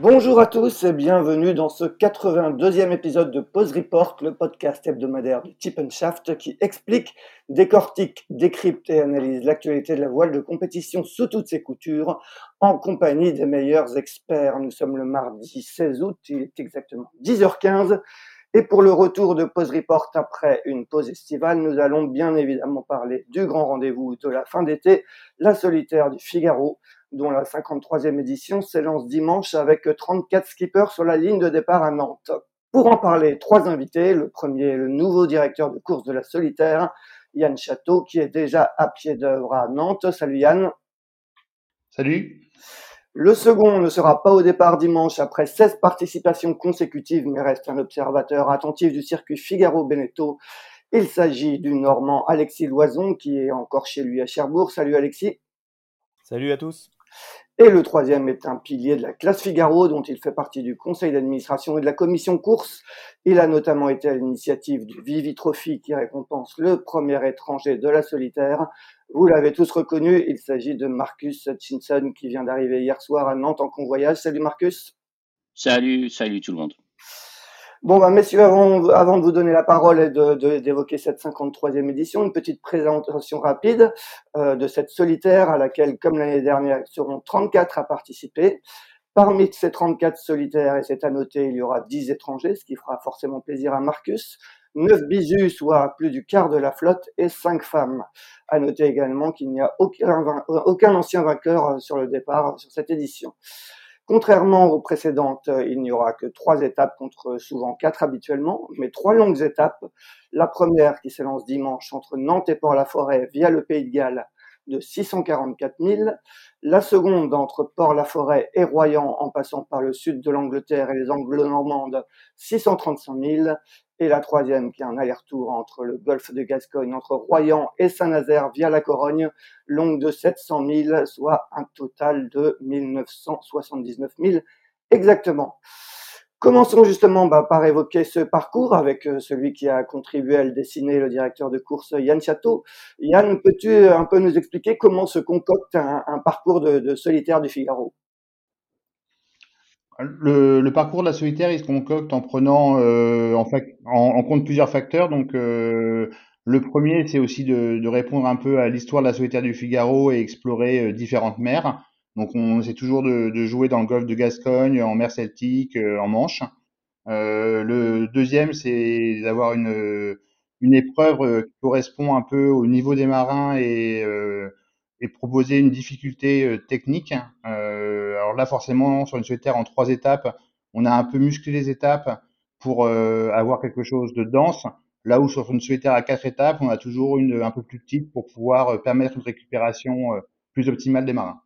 Bonjour à tous et bienvenue dans ce 82e épisode de Pause Report, le podcast hebdomadaire du Tip qui explique, décortique, décrypte et analyse l'actualité de la voile de compétition sous toutes ses coutures en compagnie des meilleurs experts. Nous sommes le mardi 16 août, il est exactement 10h15 et pour le retour de Pause Report après une pause estivale, nous allons bien évidemment parler du grand rendez-vous de la fin d'été, la solitaire du Figaro, dont la 53e édition s'élance dimanche avec 34 skippers sur la ligne de départ à Nantes. Pour en parler, trois invités. Le premier, le nouveau directeur de course de la solitaire, Yann Château, qui est déjà à pied d'œuvre à Nantes. Salut Yann. Salut. Le second ne sera pas au départ dimanche après 16 participations consécutives, mais reste un observateur attentif du circuit Figaro-Beneteau. Il s'agit du Normand Alexis Loison, qui est encore chez lui à Cherbourg. Salut Alexis. Salut à tous. Et le troisième est un pilier de la classe Figaro, dont il fait partie du conseil d'administration et de la commission course. Il a notamment été à l'initiative du Vivi Trophy qui récompense le premier étranger de la solitaire. Vous l'avez tous reconnu, il s'agit de Marcus Hutchinson qui vient d'arriver hier soir à Nantes en convoyage. Salut Marcus. Salut, salut tout le monde. Bon, bah, messieurs, avant, de vous donner la parole et d'évoquer cette 53e édition, une petite présentation rapide euh, de cette solitaire à laquelle, comme l'année dernière, seront 34 à participer. Parmi ces 34 solitaires, et c'est à noter, il y aura 10 étrangers, ce qui fera forcément plaisir à Marcus, 9 bisus, soit plus du quart de la flotte, et 5 femmes. À noter également qu'il n'y a aucun, aucun ancien vainqueur sur le départ sur cette édition. Contrairement aux précédentes, euh, il n'y aura que trois étapes contre souvent quatre habituellement, mais trois longues étapes. La première qui s'élance dimanche entre Nantes et Port-la-Forêt via le Pays de Galles de 644 000. La seconde entre Port-la-Forêt et Royan en passant par le sud de l'Angleterre et les Anglo-Normandes, 635 000 et la troisième qui est un aller-retour entre le golfe de Gascogne, entre Royan et Saint-Nazaire via la Corogne, longue de 700 000, soit un total de 1979 000 exactement. Commençons justement bah, par évoquer ce parcours avec euh, celui qui a contribué à le dessiner, le directeur de course Yann Château. Yann, peux-tu un peu nous expliquer comment se concocte un, parcours de solitaire du Figaro? Le, parcours de la solitaire, il se concocte en prenant euh, en, en, compte plusieurs facteurs. Donc, euh, le premier, c'est aussi de, répondre un peu à l'histoire de la solitaire du Figaro et explorer euh, différentes mers. Donc, on essaie toujours de, jouer dans le golfe de Gascogne, en mer Celtique, en Manche. le deuxième, c'est d'avoir une, une épreuve qui correspond un peu au niveau des marins et et proposer une difficulté euh, technique. Euh, alors là, forcément, sur une solitaire en trois étapes, on a un peu musclé les étapes pour euh, avoir quelque chose de dense. Là où sur une solitaire à quatre étapes, on a toujours une un peu plus petite pour pouvoir permettre une récupération plus optimale des marins.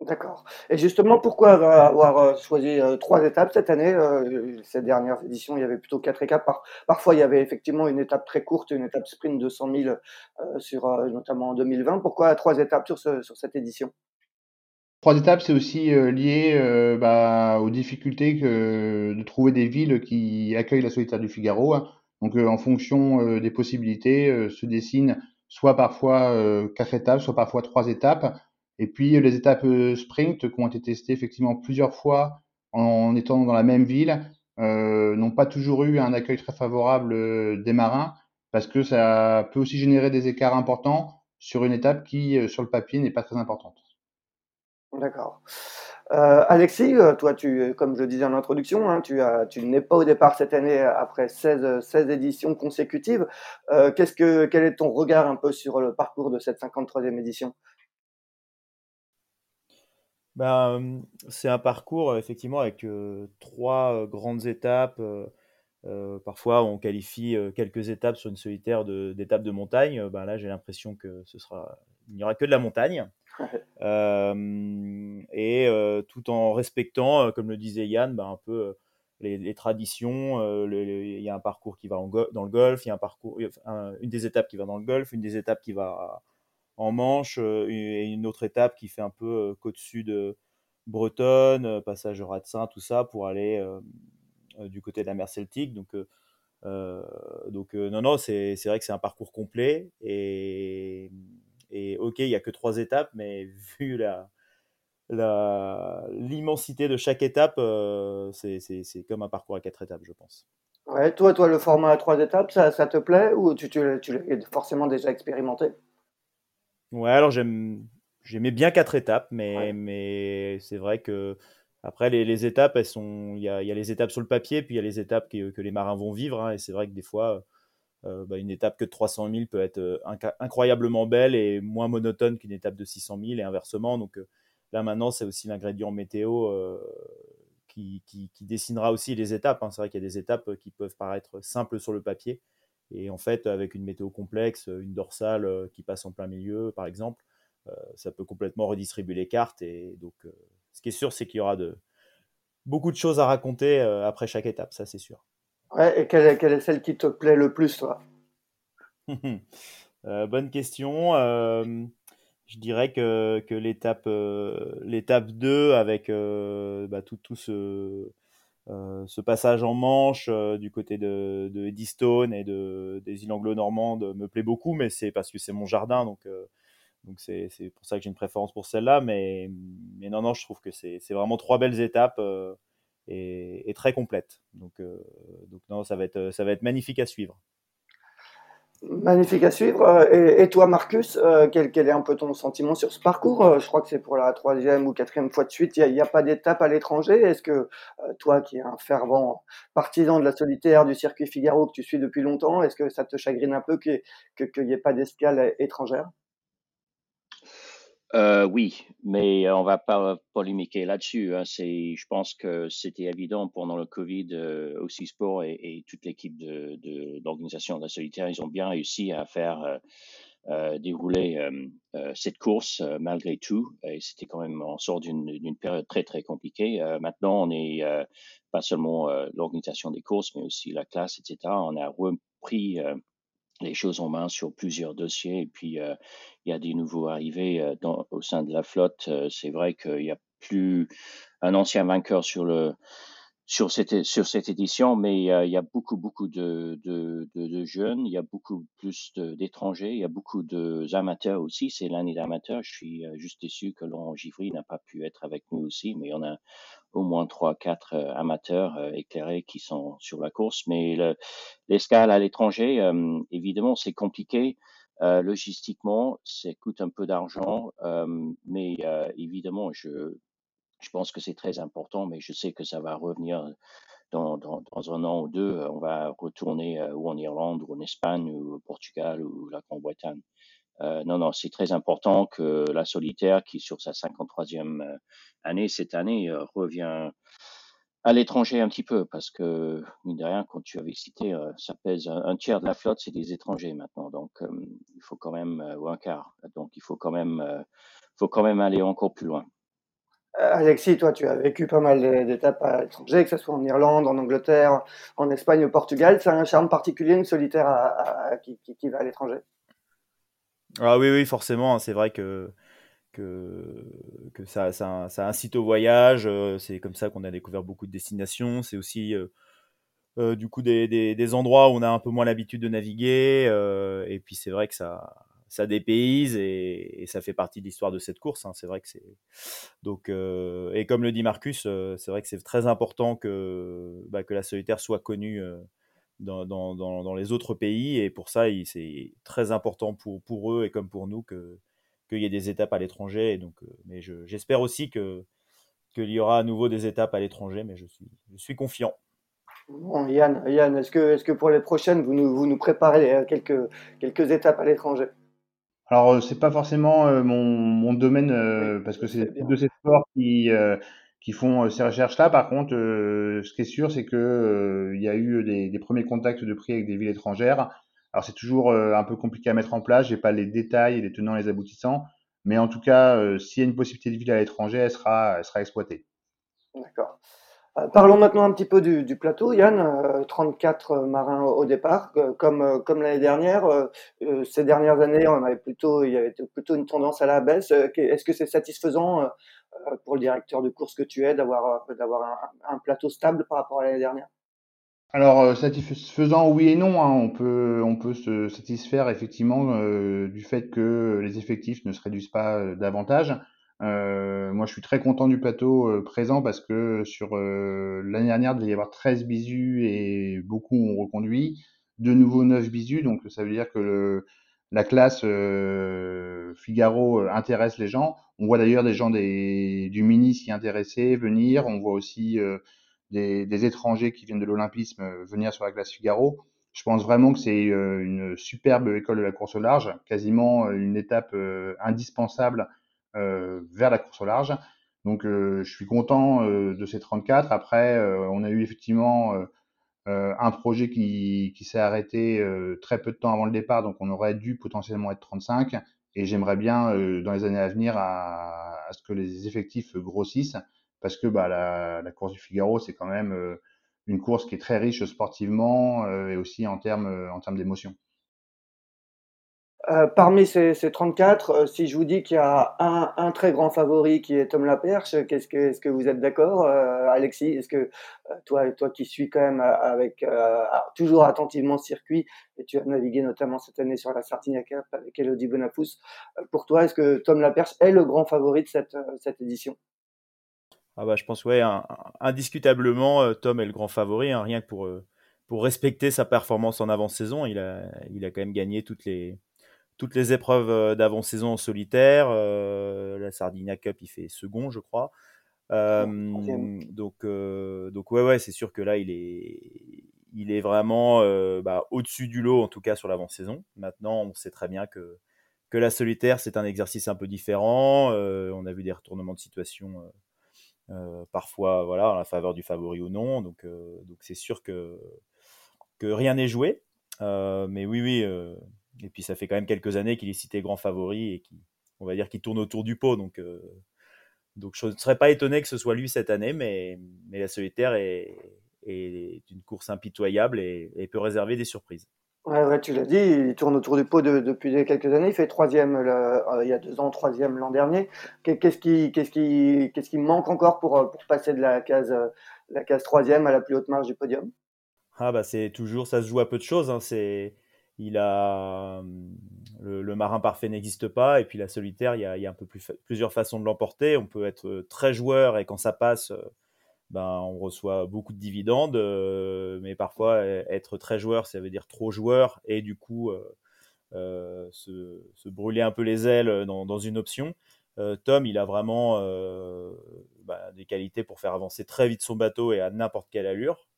D'accord. Et justement, pourquoi avoir euh, choisi euh, trois étapes cette année euh, Ces dernières éditions, il y avait plutôt quatre étapes. parfois, il y avait effectivement une étape très courte, une étape sprint de 100 000, sur, notamment en 2020. Pourquoi trois étapes sur, sur cette édition? Trois étapes, c'est aussi lié bah, aux difficultés de trouver des villes qui accueillent la solitaire du Figaro. Donc, en fonction des possibilités, se dessinent soit parfois quatre étapes, soit parfois trois étapes. Et puis les étapes euh, sprint qui ont été testées effectivement plusieurs fois en étant dans la même ville euh, n'ont pas toujours eu un accueil très favorable euh, des marins parce que ça peut aussi générer des écarts importants sur une étape qui, sur le papier, n'est pas très importante. D'accord. Alexis, toi, tu, comme je disais en introduction, hein, tu, tu n'es pas au départ cette année après 16, 16 éditions consécutives. Que, quel est ton regard un peu sur le parcours de cette 53e édition? Ben, c'est un parcours effectivement avec trois grandes étapes. parfois, on qualifie quelques étapes sur une solitaire d'étapes de, montagne. Ben là, j'ai l'impression que ce sera il n'y aura que de la montagne. et tout en respectant, comme le disait Yann, bah, un peu les, traditions. il y a un parcours qui va dans le golf, il y a un parcours, une des étapes qui va dans le golf, une des étapes qui va en Manche et une autre étape qui fait un peu côte sud bretonne, passage au Ratsin, tout ça pour aller du côté de la mer Celtique. Donc donc non, non, c'est vrai que c'est un parcours complet et, et ok, il n'y a que trois étapes, mais vu la l'immensité de chaque étape, c'est comme un parcours à quatre étapes, je pense. Ouais, toi, toi, le format à trois étapes, ça, ça te plaît ou tu, tu, tu l'as forcément déjà expérimenté? Ouais, alors j'aimais bien quatre étapes, mais, mais c'est vrai que après, les, étapes, elles sont, il y a, y a, les étapes sur le papier, puis il y a les étapes que, que les marins vont vivre. Hein, et c'est vrai que des fois, euh, bah, une étape que de 300 000 peut être euh, incroyablement belle et moins monotone qu'une étape de 600 000 et inversement. Donc euh, là, maintenant, c'est aussi l'ingrédient météo qui, qui, dessinera aussi les étapes. Hein. C'est vrai qu'il y a des étapes qui peuvent paraître simples sur le papier. Et en fait, avec une météo complexe, une dorsale qui passe en plein milieu, par exemple, ça peut complètement redistribuer les cartes. Et donc, ce qui est sûr, c'est qu'il y aura de, beaucoup de choses à raconter euh, après chaque étape, ça c'est sûr. Ouais, et quelle est, quelle est, celle qui te plaît le plus, toi? Euh, Bonne question. Euh, je dirais que, que l'étape, l'étape 2, avec bah, tout, tout ce, ce passage en Manche du côté de, de et de, des îles anglo-normandes, me plaît beaucoup, mais c'est parce que c'est mon jardin, donc donc c'est pour ça que j'ai une préférence pour celle-là. Mais, non, non, je trouve que c'est vraiment trois belles étapes euh, et, très complètes. Donc, euh, non, ça va être magnifique à suivre. Magnifique à suivre. Euh, et, toi, Marcus, quel, quel, est un peu ton sentiment sur ce parcours Je crois que c'est pour la troisième ou quatrième fois de suite. Il n'y a, pas d'étape à l'étranger. Est-ce que toi, qui es un fervent partisan de la solitaire, du circuit Figaro que tu suis depuis longtemps, est-ce que ça te chagrine un peu qu'il n'y ait pas d'escale étrangère? Euh, oui, mais euh, on va pas polémiquer là-dessus. Hein. C'est, je pense que c'était évident pendant le Covid, euh, aussi Sport et, toute l'équipe de, de, d'organisation de la solitaire, ils ont bien réussi à faire dérouler cette course malgré tout. C'était quand même, on sort d'une période très très compliquée. maintenant, on est pas seulement l'organisation des courses, mais aussi la classe, etc. On a repris les choses en main sur plusieurs dossiers. Et puis, il y a des nouveaux arrivés au sein de la flotte. C'est vrai qu'il n'y a plus un ancien vainqueur sur cette édition, mais il y a beaucoup beaucoup de, de, de, de jeunes, il y a beaucoup plus d'étrangers, il y a beaucoup d'amateurs aussi. C'est l'année d'amateurs. Je suis juste déçu que Laurent Givry n'a pas pu être avec nous aussi, mais on a au moins trois, quatre euh, amateurs euh, éclairés qui sont sur la course. Mais l'escale à l'étranger, euh, évidemment, c'est compliqué. logistiquement, ça coûte un peu d'argent, mais évidemment, je, je pense que c'est très important, mais je sais que ça va revenir dans, dans, dans, un an ou deux. On va retourner ou en Irlande ou en Espagne ou au Portugal ou la Grande-Bretagne. Euh, non, non, c'est très important que la solitaire, qui sur sa 53e euh, année cette année, euh, revient à l'étranger un petit peu, parce que, mine de rien, quand tu avais cité, ça pèse un, tiers de la flotte, c'est des étrangers maintenant, donc il faut quand même, ou un quart, donc il faut quand même, faut quand même aller encore plus loin. Alexis, toi, tu as vécu pas mal d'étapes à l'étranger, que ce soit en Irlande, en Angleterre, en Espagne, au Portugal. C'est un charme particulier, une solitaire qui va à l'étranger? Ah oui, oui, forcément, c'est vrai que, que, ça, ça, incite au voyage. Euh, c'est comme ça qu'on a découvert beaucoup de destinations. C'est aussi euh, euh, du coup des, des, endroits où on a un peu moins l'habitude de naviguer. et puis c'est vrai que ça, ça dépayse et, et ça fait partie de l'histoire de cette course. Hein. C'est vrai que c'est donc et comme le dit Marcus, c'est vrai que c'est très important que bah, que la solitaire soit connue dans, dans, dans, les autres pays. Et pour ça, c'est très important pour, pour eux et comme pour nous qu'il y ait des étapes à l'étranger. Donc, euh, mais j'espère aussi que qu'il y aura à nouveau des étapes à l'étranger, mais je suis, je suis confiant. Bon, Yann, Yann est-ce que, est que pour les prochaines, vous nous, vous nous préparez euh, quelques, quelques étapes à l'étranger? Alors, euh, c'est pas forcément mon, mon domaine, parce que c'est de ces sports qui, qui font euh, ces recherches-là. Par contre, euh, ce qui est sûr, c'est que euh, il y a eu des, premiers contacts de prix avec des villes étrangères. Alors c'est toujours un peu compliqué à mettre en place. J'ai pas les détails, les tenants, les aboutissants, mais en tout cas, s'il y a une possibilité de ville à l'étranger, elle sera, elle sera exploitée. D'accord. Euh, parlons maintenant un petit peu du, plateau, Yann. 34 euh, marins au, départ, comme, euh, l'année dernière. ces dernières années, on avait plutôt, il y avait plutôt une tendance à la baisse. Est-ce que c'est satisfaisant pour le directeur de course que tu es d'avoir d'avoir un, plateau stable par rapport à l'année dernière? Alors satisfaisant oui et non, hein. on peut on peut se satisfaire effectivement du fait que les effectifs ne se réduisent pas davantage. Euh, moi, je suis très content du plateau euh, présent parce que sur euh, l'année dernière, il devait y avoir 13 bisus et beaucoup ont reconduit. De nouveau 9 bisus, donc ça veut dire que le, la classe Figaro intéresse les gens. On voit d'ailleurs des gens des, du mini s'y intéresser, venir. On voit aussi des, des, étrangers qui viennent de l'Olympisme venir sur la classe Figaro. Je pense vraiment que c'est une superbe école de la course au large, quasiment une étape indispensable euh, vers la course au large. Donc euh, je suis content euh, de ces 34. Après, on a eu effectivement un projet qui, s'est arrêté très peu de temps avant le départ, donc on aurait dû potentiellement être 35. Et j'aimerais bien, dans les années à venir, à, à, ce que les effectifs grossissent, parce que bah, la, la course du Figaro, c'est quand même une course qui est très riche sportivement et aussi en termes en termes d'émotion. Euh, parmi ces, ces 34, euh, si je vous dis qu'il y a un, très grand favori qui est Tom Laperche, qu'est-ce que, est-ce que vous êtes d'accord, euh, Alexis? Est-ce que toi, toi qui suis quand même avec toujours attentivement circuit et tu as navigué notamment cette année sur la Sardinia Cup avec Elodie Bonafous, pour toi, est-ce que Tom Laperche est le grand favori de cette, cette édition? Ah bah, je pense ouais, indiscutablement, Tom est le grand favori, hein, rien que pour pour respecter sa performance en avant-saison, il a il a quand même gagné toutes les toutes les épreuves euh, d'avant-saison en solitaire. Euh, la Sardinia Cup, il fait second, je crois. Euh, donc, donc ouais, ouais, c'est sûr que là, il est, il est vraiment bah, au-dessus du lot, en tout cas sur l'avant-saison. Maintenant, on sait très bien que, que la solitaire, c'est un exercice un peu différent. on a vu des retournements de situation parfois, voilà, en la faveur du favori ou non. Donc, donc c'est sûr que, que rien n'est joué. mais oui, oui, et puis ça fait quand même quelques années qu'il est cité grand favori et qui, on va dire, qu'il tourne autour du pot. Donc, euh, donc je ne serais pas étonné que ce soit lui cette année, mais, mais la solitaire est, est une course impitoyable et, peut réserver des surprises. Ouais, ouais, tu l'as dit, il tourne autour du pot depuis quelques années. Il fait troisième euh, il y a deux ans, troisième l'an dernier. Qu'est-ce qui, qu'est-ce qui, qu'est-ce qui manque encore pour, pour passer de la case, la case troisième à la plus haute marge du podium? Ah bah c'est toujours, ça se joue à peu de choses. Hein. C'est il a le, marin parfait n'existe pas et puis la solitaire il y a, un peu plus, plusieurs façons de l'emporter. On peut être euh, très joueur et quand ça passe euh, ben on reçoit beaucoup de dividendes euh, mais parfois être très joueur ça veut dire trop joueur et du coup se, brûler un peu les ailes dans, dans une option. Tom il a vraiment ben, des qualités pour faire avancer très vite son bateau et à n'importe quelle allure.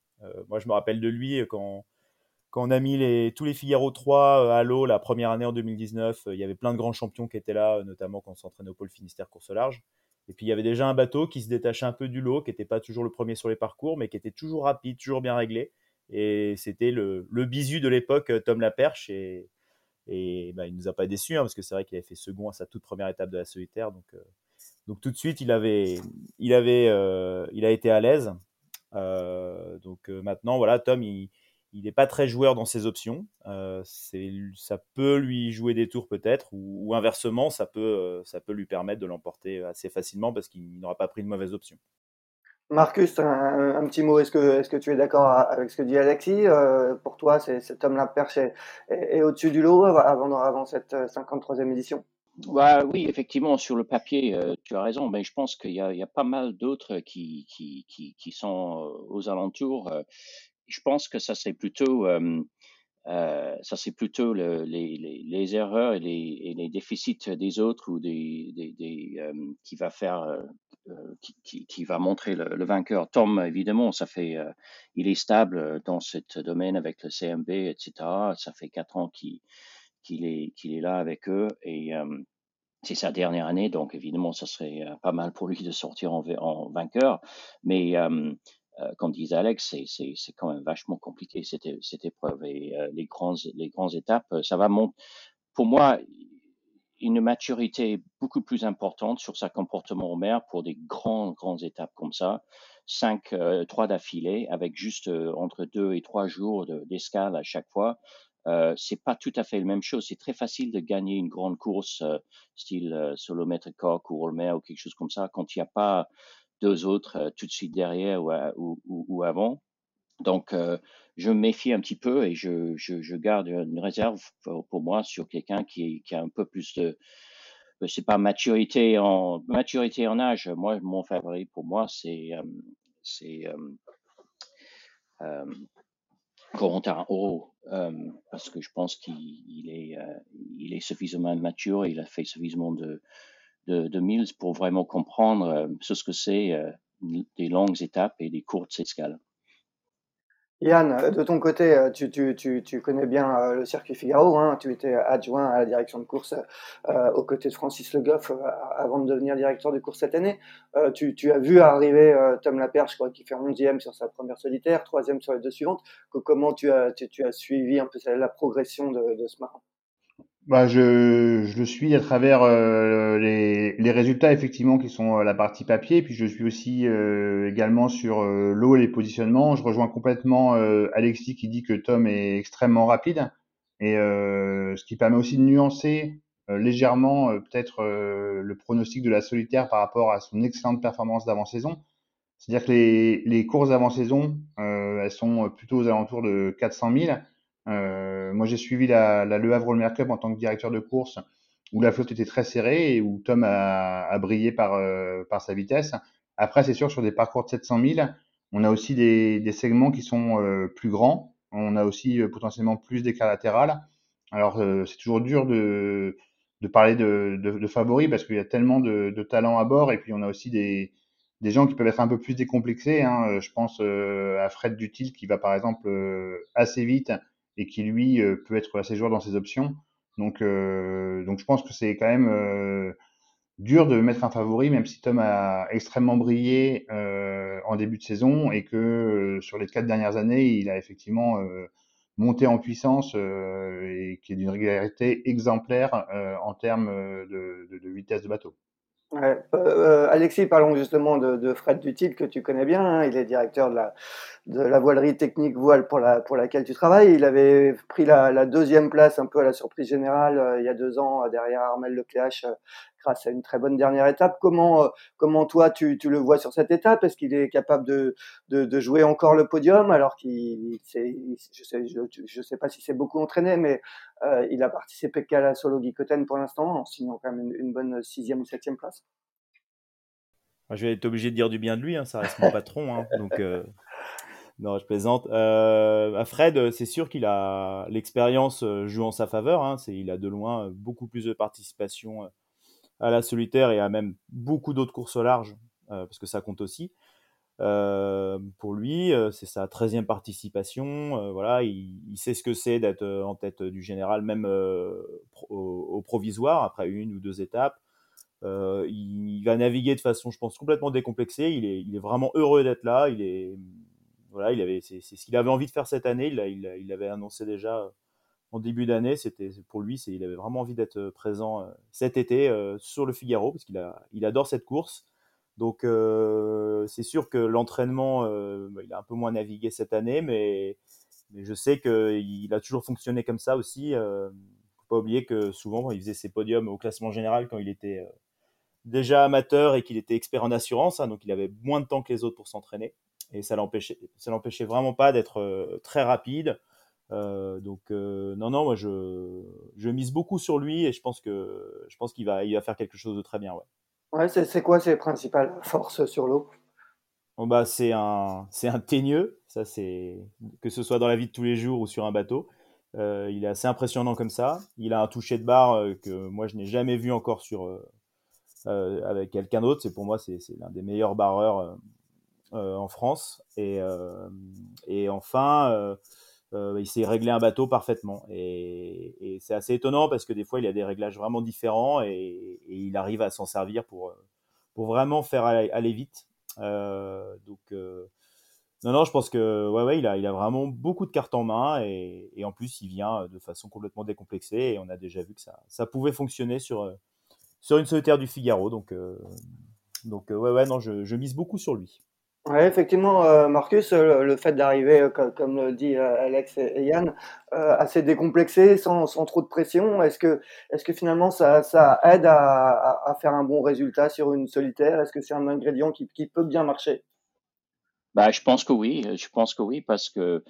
Moi je me rappelle de lui quand quand on a mis les, tous les Figaro 3 euh, à l'eau la première année en 2019, euh, il y avait plein de grands champions qui étaient là, euh, notamment quand on s'entraînait au pôle Finistère course large. Et puis il y avait déjà un bateau qui se détachait un peu du lot, qui n'était pas toujours le premier sur les parcours, mais qui était toujours rapide, toujours bien réglé. Et c'était le, le bisu de l'époque, Tom Laperche. Et, et bah, il ne nous a pas déçus, hein, parce que c'est vrai qu'il avait fait second à sa toute première étape de la solitaire. Donc, donc tout de suite, il, avait, il, avait, il a été à l'aise. donc maintenant, voilà, Tom, il, il n'est pas très joueur dans ses options. Euh, ça peut lui jouer des tours peut-être, ou, inversement, ça peut, euh, ça peut lui permettre de l'emporter assez facilement parce qu'il n'aura pas pris de mauvaise option. Marcus, un, petit mot, est-ce que, est que tu es d'accord avec ce que dit Alexis euh, Pour toi, cet homme-là perche est, est, au-dessus du lot avant, avant cette 53e édition? Bah, oui, effectivement, sur le papier, tu as raison, mais je pense qu'il y, y, a pas mal d'autres qui, qui, qui, qui, sont aux alentours je pense que ça serait plutôt, ça c'est plutôt le, les, erreurs et les, déficits des autres ou des, qui va faire, qui, va montrer le, vainqueur. Tom, évidemment, ça fait, il est stable dans ce domaine avec le CMB, etc. Ça fait quatre ans qu'il qu'il est, qu'il est là avec eux et c'est sa dernière année, donc évidemment, ça serait pas mal pour lui de sortir en, en vainqueur. Mais comme disait Alex, c'est quand même vachement compliqué cette, cette épreuve. Et les, grandes, les grandes étapes, ça va monter. Pour moi, une maturité beaucoup plus importante sur sa comportement au mer pour des grandes, grandes étapes comme ça. Cinq, trois d'affilée avec juste entre deux et trois jours d'escale à chaque fois. Euh, c'est pas tout à fait la même chose. C'est très facile de gagner une grande course euh, style euh, solomètre coq ou Olmer ou quelque chose comme ça quand il n'y a pas deux autres euh, tout de suite derrière ou, ou, avant. Donc, je me méfie un petit peu et je, je, garde une réserve pour, pour moi sur quelqu'un qui, qui, a un peu plus de, c'est pas maturité en maturité en âge. Moi, mon favori pour moi, c'est c'est Corentin Oro, euh, parce que je pense qu'il est, euh, il est suffisamment mature il a fait suffisamment de, de, mills pour vraiment comprendre euh, ce que c'est euh, des longues étapes et des courtes escales. Yann, euh, de ton côté, tu, tu, tu, tu connais bien le circuit Figaro, hein, tu étais adjoint à la direction de course euh, aux côtés de Francis Le Goff avant de devenir directeur de course cette année. Euh, tu, as vu arriver Tom Laperche, crois, qui fait 11e sur sa première solitaire, 3e sur les deux suivantes. comment tu as, tu, as suivi un peu la progression de, de ce marin? Bah, je, je le suis à travers euh, les, les résultats effectivement qui sont la partie papier, puis je suis aussi euh, également sur euh, l'eau et les positionnements. Je rejoins complètement Alexis qui dit que Tom est extrêmement rapide et ce qui permet aussi de nuancer légèrement peut-être le pronostic de la solitaire par rapport à son excellente performance d'avant-saison. C'est-à-dire que les, les courses d'avant-saison, elles sont plutôt aux alentours de 400 000 euh, moi, j'ai suivi la, Le Havre Mer Cup en tant que directeur de course, où la flotte était très serrée et où Tom a, brillé par, euh, par sa vitesse. Après, c'est sûr, sur des parcours de 700 000, on a aussi des, segments qui sont euh, plus grands. On a aussi euh, potentiellement plus d'écart latéral. Alors, euh, c'est toujours dur de, parler de, de, favoris parce qu'il y a tellement de, talents à bord et puis on a aussi des, des gens qui peuvent être un peu plus décomplexés. Hein. Je pense à Fred Dutil qui va par exemple assez vite et qui lui euh, peut être assez joueur dans ses options. Donc, euh, donc je pense que c'est quand même euh, dur de mettre un favori, même si Tom a extrêmement brillé en début de saison et que sur les quatre dernières années, il a effectivement monté en puissance et qui est d'une régularité exemplaire en termes de, vitesse de bateau. Euh, Alexis, parlons justement de, de Fred Dutil que tu connais bien. Hein. Il est directeur de la, de la voilerie technique voile pour, la, pour laquelle tu travailles. Il avait pris la, la deuxième place un peu à la surprise générale euh, il y a deux ans derrière Armel Lecléache grâce à une très bonne dernière étape. Comment, euh, comment toi tu, tu le vois sur cette étape? Est-ce qu'il est capable de, de, jouer encore le podium alors qu'il, je sais, je, je sais pas si c'est beaucoup entraîné, mais euh, il a participé qu'à la solo Guicoten pour l'instant en signant quand même une, bonne sixième ou septième place? Je vais être obligé de dire du bien de lui, hein, ça reste mon patron, hein, donc euh, non, je plaisante. Fred, c'est sûr qu'il a l'expérience joue en sa faveur. Hein, il a de loin beaucoup plus de participation à la solitaire et à même beaucoup d'autres courses au large, euh, parce que ça compte aussi. Euh, pour lui, euh, c'est sa 13e participation. Voilà, il, sait ce que c'est d'être en tête du général, même au, provisoire, après une ou deux étapes. Il, va naviguer de façon, je pense, complètement décomplexée. Il est, vraiment heureux d'être là. Il est, voilà, il avait, c'est, ce qu'il avait envie de faire cette année. Il l'avait annoncé déjà en début d'année. C'était pour lui, il avait vraiment envie d'être présent cet été euh, sur le Figaro parce qu'il adore cette course. Donc euh, c'est sûr que l'entraînement, euh, bah, il a un peu moins navigué cette année, mais, je sais qu'il a toujours fonctionné comme ça aussi. Euh, faut pas oublier que souvent, il faisait ses podiums au classement général quand il était euh, déjà amateur et qu'il était expert en assurance, hein, donc il avait moins de temps que les autres pour s'entraîner. Et ça l'empêchait, l'empêchait vraiment pas d'être euh, très rapide. Euh, donc non, non, moi je, je mise beaucoup sur lui et je pense que je pense qu'il va, il va faire quelque chose de très bien. Ouais. Ouais, c'est quoi ses principales forces sur l'eau? Bon bah, C'est un, un teigneux, ça c'est que ce soit dans la vie de tous les jours ou sur un bateau. Euh, il est assez impressionnant comme ça. Il a un toucher de barre euh, que moi je n'ai jamais vu encore sur, euh, euh avec quelqu'un d'autre. C'est pour moi c'est l'un des meilleurs barreurs euh, en France. Et, et enfin, il sait régler un bateau parfaitement. Et, c'est assez étonnant parce que des fois il a des réglages vraiment différents et, il arrive à s'en servir pour, pour vraiment faire aller, vite. Euh, donc, euh, Non, non, je pense que ouais, ouais, il a, il a vraiment beaucoup de cartes en main et, en plus il vient de façon complètement décomplexée et on a déjà vu que ça, ça pouvait fonctionner sur, sur une solitaire du Figaro. Donc, donc ouais, ouais, non, je mise beaucoup sur lui. Effectivement, euh, Marcus, euh, le fait d'arriver, euh, comme le dit, Alex et Yann, assez décomplexé, sans trop de pression, est-ce que finalement ça aide à à faire un bon résultat sur une solitaire? Est-ce que c'est un ingrédient qui qui peut bien marcher? Bah, je pense que oui, je pense que oui parce que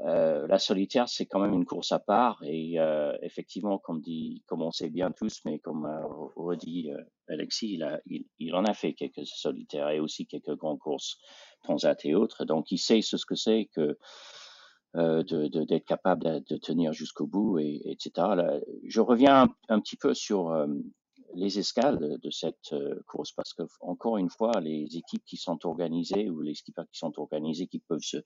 euh, la solitaire, c'est quand même une course à part et euh, effectivement, comme on sait bien tous, mais comme euh, redit euh, Alexis, il, en a fait quelques solitaires et aussi quelques grandes courses transat et autres. Donc, il sait ce que c'est que d'être capable de, tenir jusqu'au bout et etc. Je reviens un, petit peu sur les escales de, cette euh, course parce que encore une fois les équipes qui sont organisées ou les skippers qui sont organisés qui peuvent se,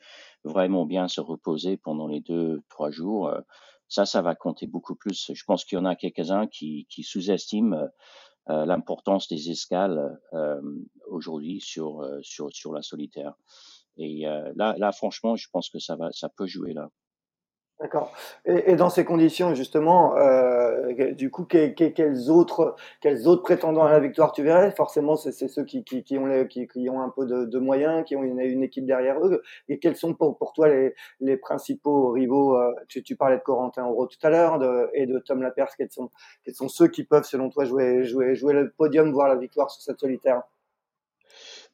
vraiment bien se reposer pendant les deux trois jours euh, ça ça va compter beaucoup plus. Je pense qu'il y en a quelques-uns qui, qui sous-estiment euh, l'importance des escales aujourd'hui sur sur sur la solitaire. Et là là franchement je pense que ça va ça peut jouer là D'accord. Et, et, dans ces conditions, justement, euh, du coup, que, que, quels autres, quels autres prétendants à la victoire tu verrais? Forcément, c'est ceux qui, qui, qui, ont les, qui, qui, ont un peu de, de, moyens, qui ont une, une, équipe derrière eux. Et quels sont pour, pour toi les, les principaux rivaux euh, tu, tu, parlais de Corentin Euro tout à l'heure et de Tom Laperce. Quels sont, quels sont ceux qui peuvent, selon toi, jouer, jouer, jouer le podium, voir la victoire sur cette solitaire?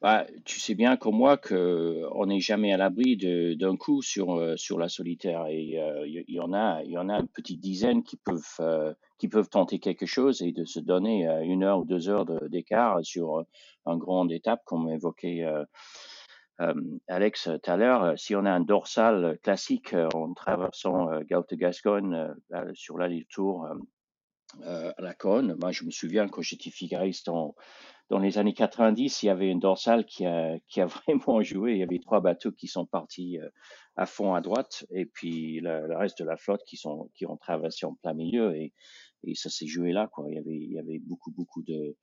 Bah, tu sais bien comme moi qu'on n'est jamais à l'abri d'un coup sur, euh, sur la solitaire. Et il euh, y, en a, il y en a une petite dizaine qui peuvent, euh, qui peuvent tenter quelque chose et de se donner une heure ou deux heures d'écart sur un grande étape, comme évoquait Alex tout à l'heure. Si on a un dorsal classique en traversant euh, Gaute-Gascogne sur l'allée-tour à la Cône, moi je me souviens quand j'étais figariste en dans les années 90, il y avait une dorsale qui a, vraiment joué. Il y avait trois bateaux qui sont partis euh, à fond à droite et puis le, reste de la flotte qui sont qui ont traversé en plein milieu et, ça s'est joué là. Il y avait beaucoup beaucoup de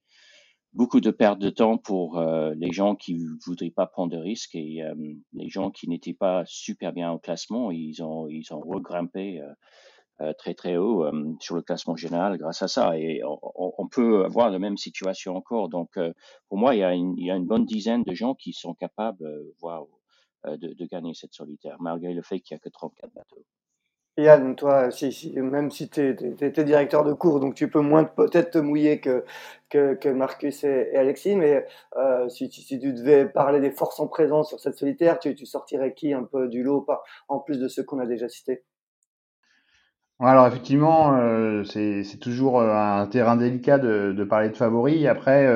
beaucoup de perte de temps pour euh, les gens qui voudraient pas prendre de risques et euh, les gens qui n'étaient pas super bien au classement, ils ont ils ont regrimpé euh, euh, très très haut euh, sur le classement général grâce à ça. Et on, peut avoir la même situation encore. Donc euh, pour moi, il y, a une, bonne dizaine de gens qui sont capables de, gagner cette solitaire, malgré le fait qu'il n'y a que 34 bateaux. Yann, toi, si, même si tu étais directeur de cours, donc tu peux moins peut-être te mouiller que, que, que Marcus et, et, Alexis, mais euh, si, tu devais parler des forces en présence sur cette solitaire, tu sortirais qui un peu du lot, en plus de ceux qu'on a déjà cités? Alors effectivement, euh, c'est toujours euh, un terrain délicat de, de parler de favoris. Après,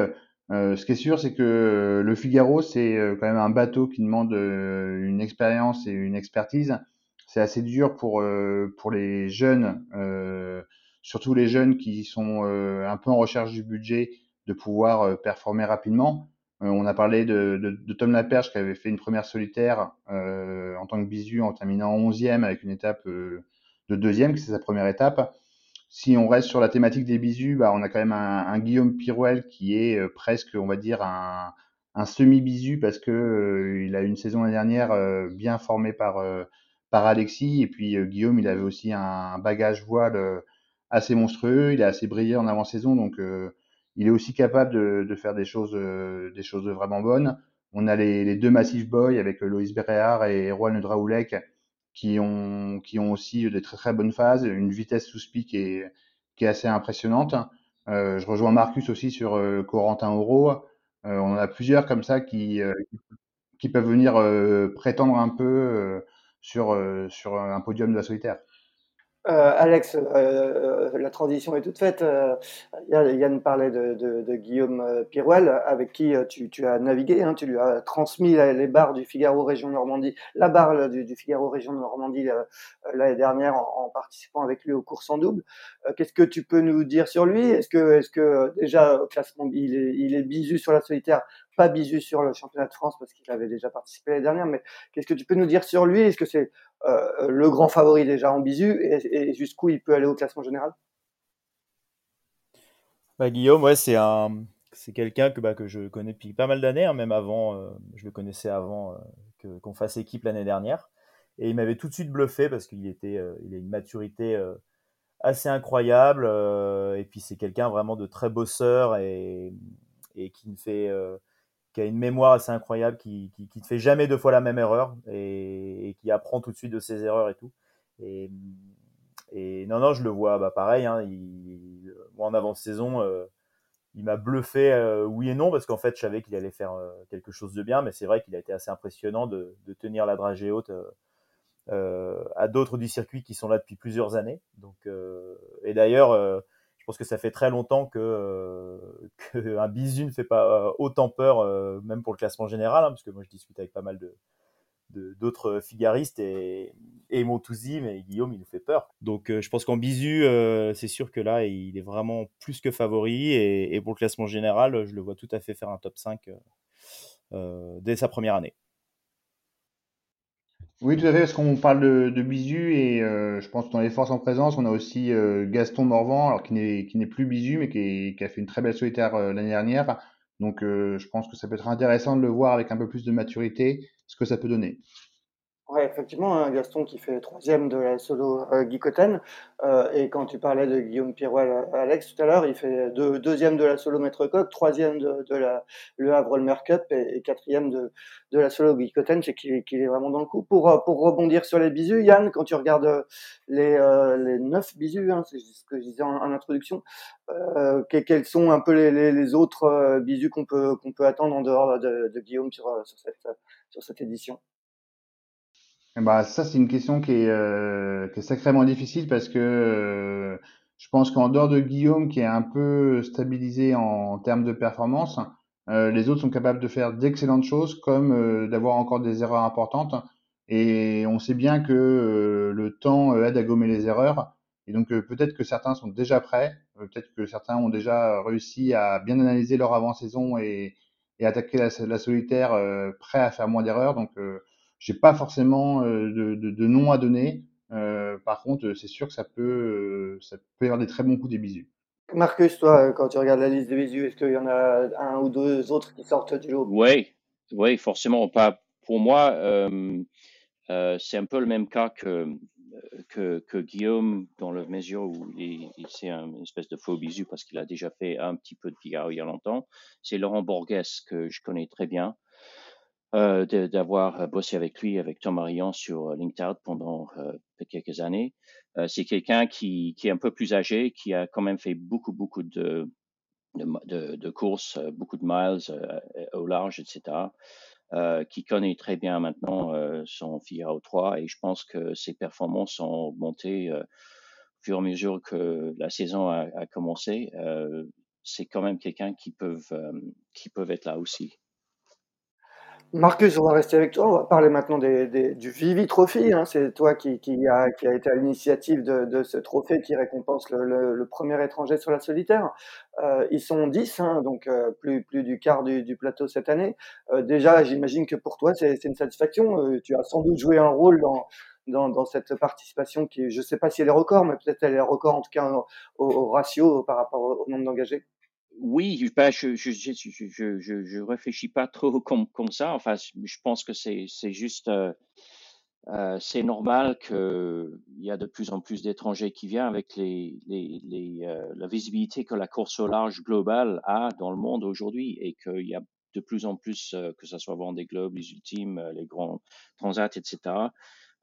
euh, ce qui est sûr, c'est que le Figaro, c'est quand même un bateau qui demande une expérience et une expertise. C'est assez dur pour pour les jeunes, surtout les jeunes qui sont un peu en recherche du budget, de pouvoir performer rapidement. on a parlé de, de, de, Tom Laperche qui avait fait une première solitaire en tant que bisu en terminant 11e avec une étape de deuxième, c'est sa première étape. Si on reste sur la thématique des bisous, bah, on a quand même un, un Guillaume Pirouel qui est euh, presque, on va dire, un, un semi-bisu parce que euh, il a une saison l'année dernière euh, bien formée par, par Alexis. Et puis Guillaume, il avait aussi un bagage voile assez monstrueux. Il est assez brillé en avant-saison, donc il est aussi capable de, de faire des choses, des choses vraiment bonnes. On a les, les deux Massif Boy avec Loïs Béréard et Erwan Draoulek qui ont, qui ont aussi des très très bonnes phases, une vitesse sous speed qui est, qui est assez impressionnante. Euh, je rejoins Marcus aussi sur euh, Corentin Euro. Euh, on a plusieurs comme ça qui, euh, qui peuvent venir euh, prétendre un peu euh, sur, sur un podium de la solitaire. Euh, Alex, euh, euh, la transition est toute faite. Euh, Yann parlait de, de, de Guillaume euh, Pirouel, avec qui tu, tu as navigué. Hein, tu lui as transmis les barres du Figaro Région Normandie, la barre du, Figaro Région Normandie l'année dernière en, en, participant avec lui aux courses en double. Qu'est-ce que tu peux nous dire sur lui? Est-ce que, est-ce que déjà classement il est, il est bisu sur la solitaire pas bisu sur le championnat de France parce qu'il avait déjà participé l'année dernière, mais qu'est-ce que tu peux nous dire sur lui? Est-ce que c'est euh, le grand favori déjà en bisu et, jusqu'où il peut aller au classement général? Bah, Guillaume, ouais, c'est un, c'est quelqu'un que, bah, que je connais depuis pas mal d'années, hein, même avant, euh, je le connaissais avant euh, qu'on fasse équipe l'année dernière. Et il m'avait tout de suite bluffé parce qu'il était, il a une maturité assez incroyable. et puis c'est quelqu'un vraiment de très bosseur et, et qui ne fait, qui a une mémoire assez incroyable, qui, qui, qui, ne fait jamais deux fois la même erreur et, qui apprend tout de suite de ses erreurs et tout. Et, non, non, je le vois bah, pareil. Hein, moi, en avant-saison, euh, il m'a bluffé euh, oui et non, parce qu'en fait, je savais qu'il allait faire euh, quelque chose de bien, mais c'est vrai qu'il a été assez impressionnant de, de tenir la dragée haute à d'autres du circuit qui sont là depuis plusieurs années. Donc, et d'ailleurs, pense que ça fait très longtemps que, que un bisu ne fait pas autant peur, même pour le classement général, hein, parce que moi, je discute avec pas mal d'autres figaristes et, et Montouzi, mais Guillaume, il nous fait peur. Donc euh, je pense qu'en bisu, euh, c'est sûr que là, il est vraiment plus que favori. Et, pour le classement général, je le vois tout à fait faire un top 5 euh, dès sa première année. Oui, tout à fait, parce qu'on parle de, de Bisu et je pense que dans les forces en présence, on a aussi Gaston Morvan, alors qui n'est qui n'est plus Bisu, mais qui, qui, a fait une très belle solitaire l'année dernière. Donc, je pense que ça peut être intéressant de le voir avec un peu plus de maturité ce que ça peut donner. Ouais, effectivement, hein, Gaston qui fait troisième de la solo euh, euh, et quand tu parlais de Guillaume Pirouel, euh, Alex, tout à l'heure, il fait deux, deuxième de la solo Maître Coq, troisième de, de la, le Havre le Cup et, quatrième de, de la solo Guicoten, c'est qu'il est vraiment dans le coup. Pour, euh, pour rebondir sur les bisous, Yann, quand tu regardes les, les neuf bisous, hein, c'est ce que je disais en, introduction, quels sont un peu les, les, les autres bisous qu'on peut, qu'on peut attendre en dehors de, de Guillaume sur, sur, cette, sur cette édition? Bah, ça, c'est une question qui est, euh, qui est sacrément difficile parce que euh, je pense qu'en dehors de Guillaume, qui est un peu stabilisé en, termes de performance, euh, les autres sont capables de faire d'excellentes choses comme d'avoir encore des erreurs importantes. Et on sait bien que le temps aide à gommer les erreurs. Et donc peut-être que certains sont déjà prêts, peut-être que certains ont déjà réussi à bien analyser leur avant-saison et, et attaquer la, la solitaire prêts à faire moins d'erreurs. Donc j'ai pas forcément euh, de, de, de, nom à donner. Euh, par contre, c'est sûr que ça peut, euh, ça peut y avoir des très bons coups des bisous. Marcus, toi, quand tu regardes la liste des bisous, est-ce qu'il y en a un ou deux autres qui sortent du lot? Oui, oui, forcément. Pas pour moi. Euh, euh, c'est un peu le même cas que, que, que Guillaume dans la mesure où il, c'est une espèce de faux bisou parce qu'il a déjà fait un petit peu de Figaro il y a longtemps. C'est Laurent Borges que je connais très bien. Euh, d'avoir euh, bossé avec lui, avec Tom Marion sur euh, LinkedIn pendant quelques années. c'est quelqu'un qui, est un peu plus âgé, qui a quand même fait beaucoup, beaucoup de, courses, beaucoup de miles au large, etc. Qui connaît très bien maintenant son Figaro 3 et je pense que ses performances sont euh, au fur et à mesure que la saison a, commencé. c'est quand même quelqu'un qui peut qui être là aussi. Marcus, on va rester avec toi. On va parler maintenant des, du Vivi Trophy. Hein. C'est toi qui, qui, a, qui a été à l'initiative de, de, ce trophée qui récompense le, le, premier étranger sur la solitaire. Euh, ils sont 10, hein, donc euh, plus, plus du quart du, du plateau cette année. Euh, déjà, j'imagine que pour toi, c'est une satisfaction. Euh, tu as sans doute joué un rôle dans, dans, dans, cette participation qui, je ne sais pas si elle est record, mais peut-être elle est record en tout cas au, au ratio par rapport au nombre d'engagés. Oui, ben, je, je, je, je, réfléchis pas trop comme, ça. Enfin, je pense que c'est, juste, euh, euh, c'est normal qu'il y a de plus en plus d'étrangers qui viennent avec euh, la visibilité que la course au large globale a dans le monde aujourd'hui et qu'il y a de plus en plus, que ce soit Vendée Globe, les Ultimes, les grands transats, etc.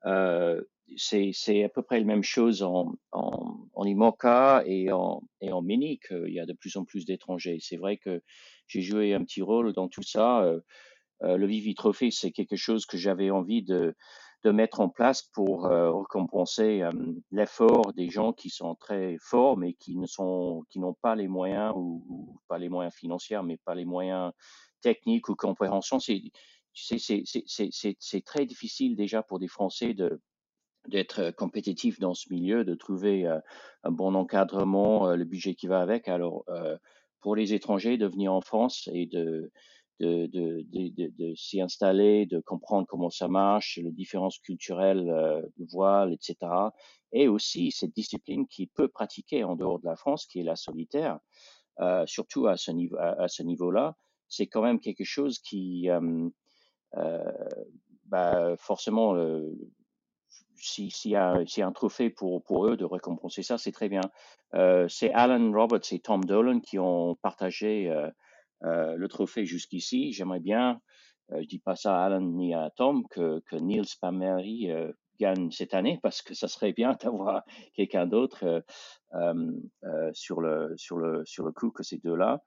Euh, c'est à peu près la même chose en, en, en IMOCA et en, et en Mini, qu'il y a de plus en plus d'étrangers. C'est vrai que j'ai joué un petit rôle dans tout ça. Euh, euh, le Vivi Trophy, c'est quelque chose que j'avais envie de, de mettre en place pour euh, récompenser euh, l'effort des gens qui sont très forts, mais qui qui n'ont pas les moyens ou, pas les moyens financiers, mais pas les moyens techniques ou compréhension. C'est très difficile déjà pour des Français de, d'être euh, compétitif dans ce milieu, de trouver euh, un bon encadrement, euh, le budget qui va avec. Alors, pour les étrangers, de venir en France et de, de, de, de, de s'y installer, de comprendre comment ça marche, les différences culturelles, de voile, etc. Et aussi cette discipline qui peut pratiquer en dehors de la France, qui est la solitaire, surtout à ce niveau, à, ce niveau-là, c'est quand même quelque chose qui, bah, forcément, s'il y, a un trophée pour, eux de récompenser ça, c'est très bien. c'est Alan Roberts et Tom Dolan qui ont partagé le trophée jusqu'ici. J'aimerais bien, je dis pas ça à Alan ni à Tom, que, Neil Spamery gagne cette année parce que ça serait bien d'avoir quelqu'un d'autre sur le coup que ces deux-là.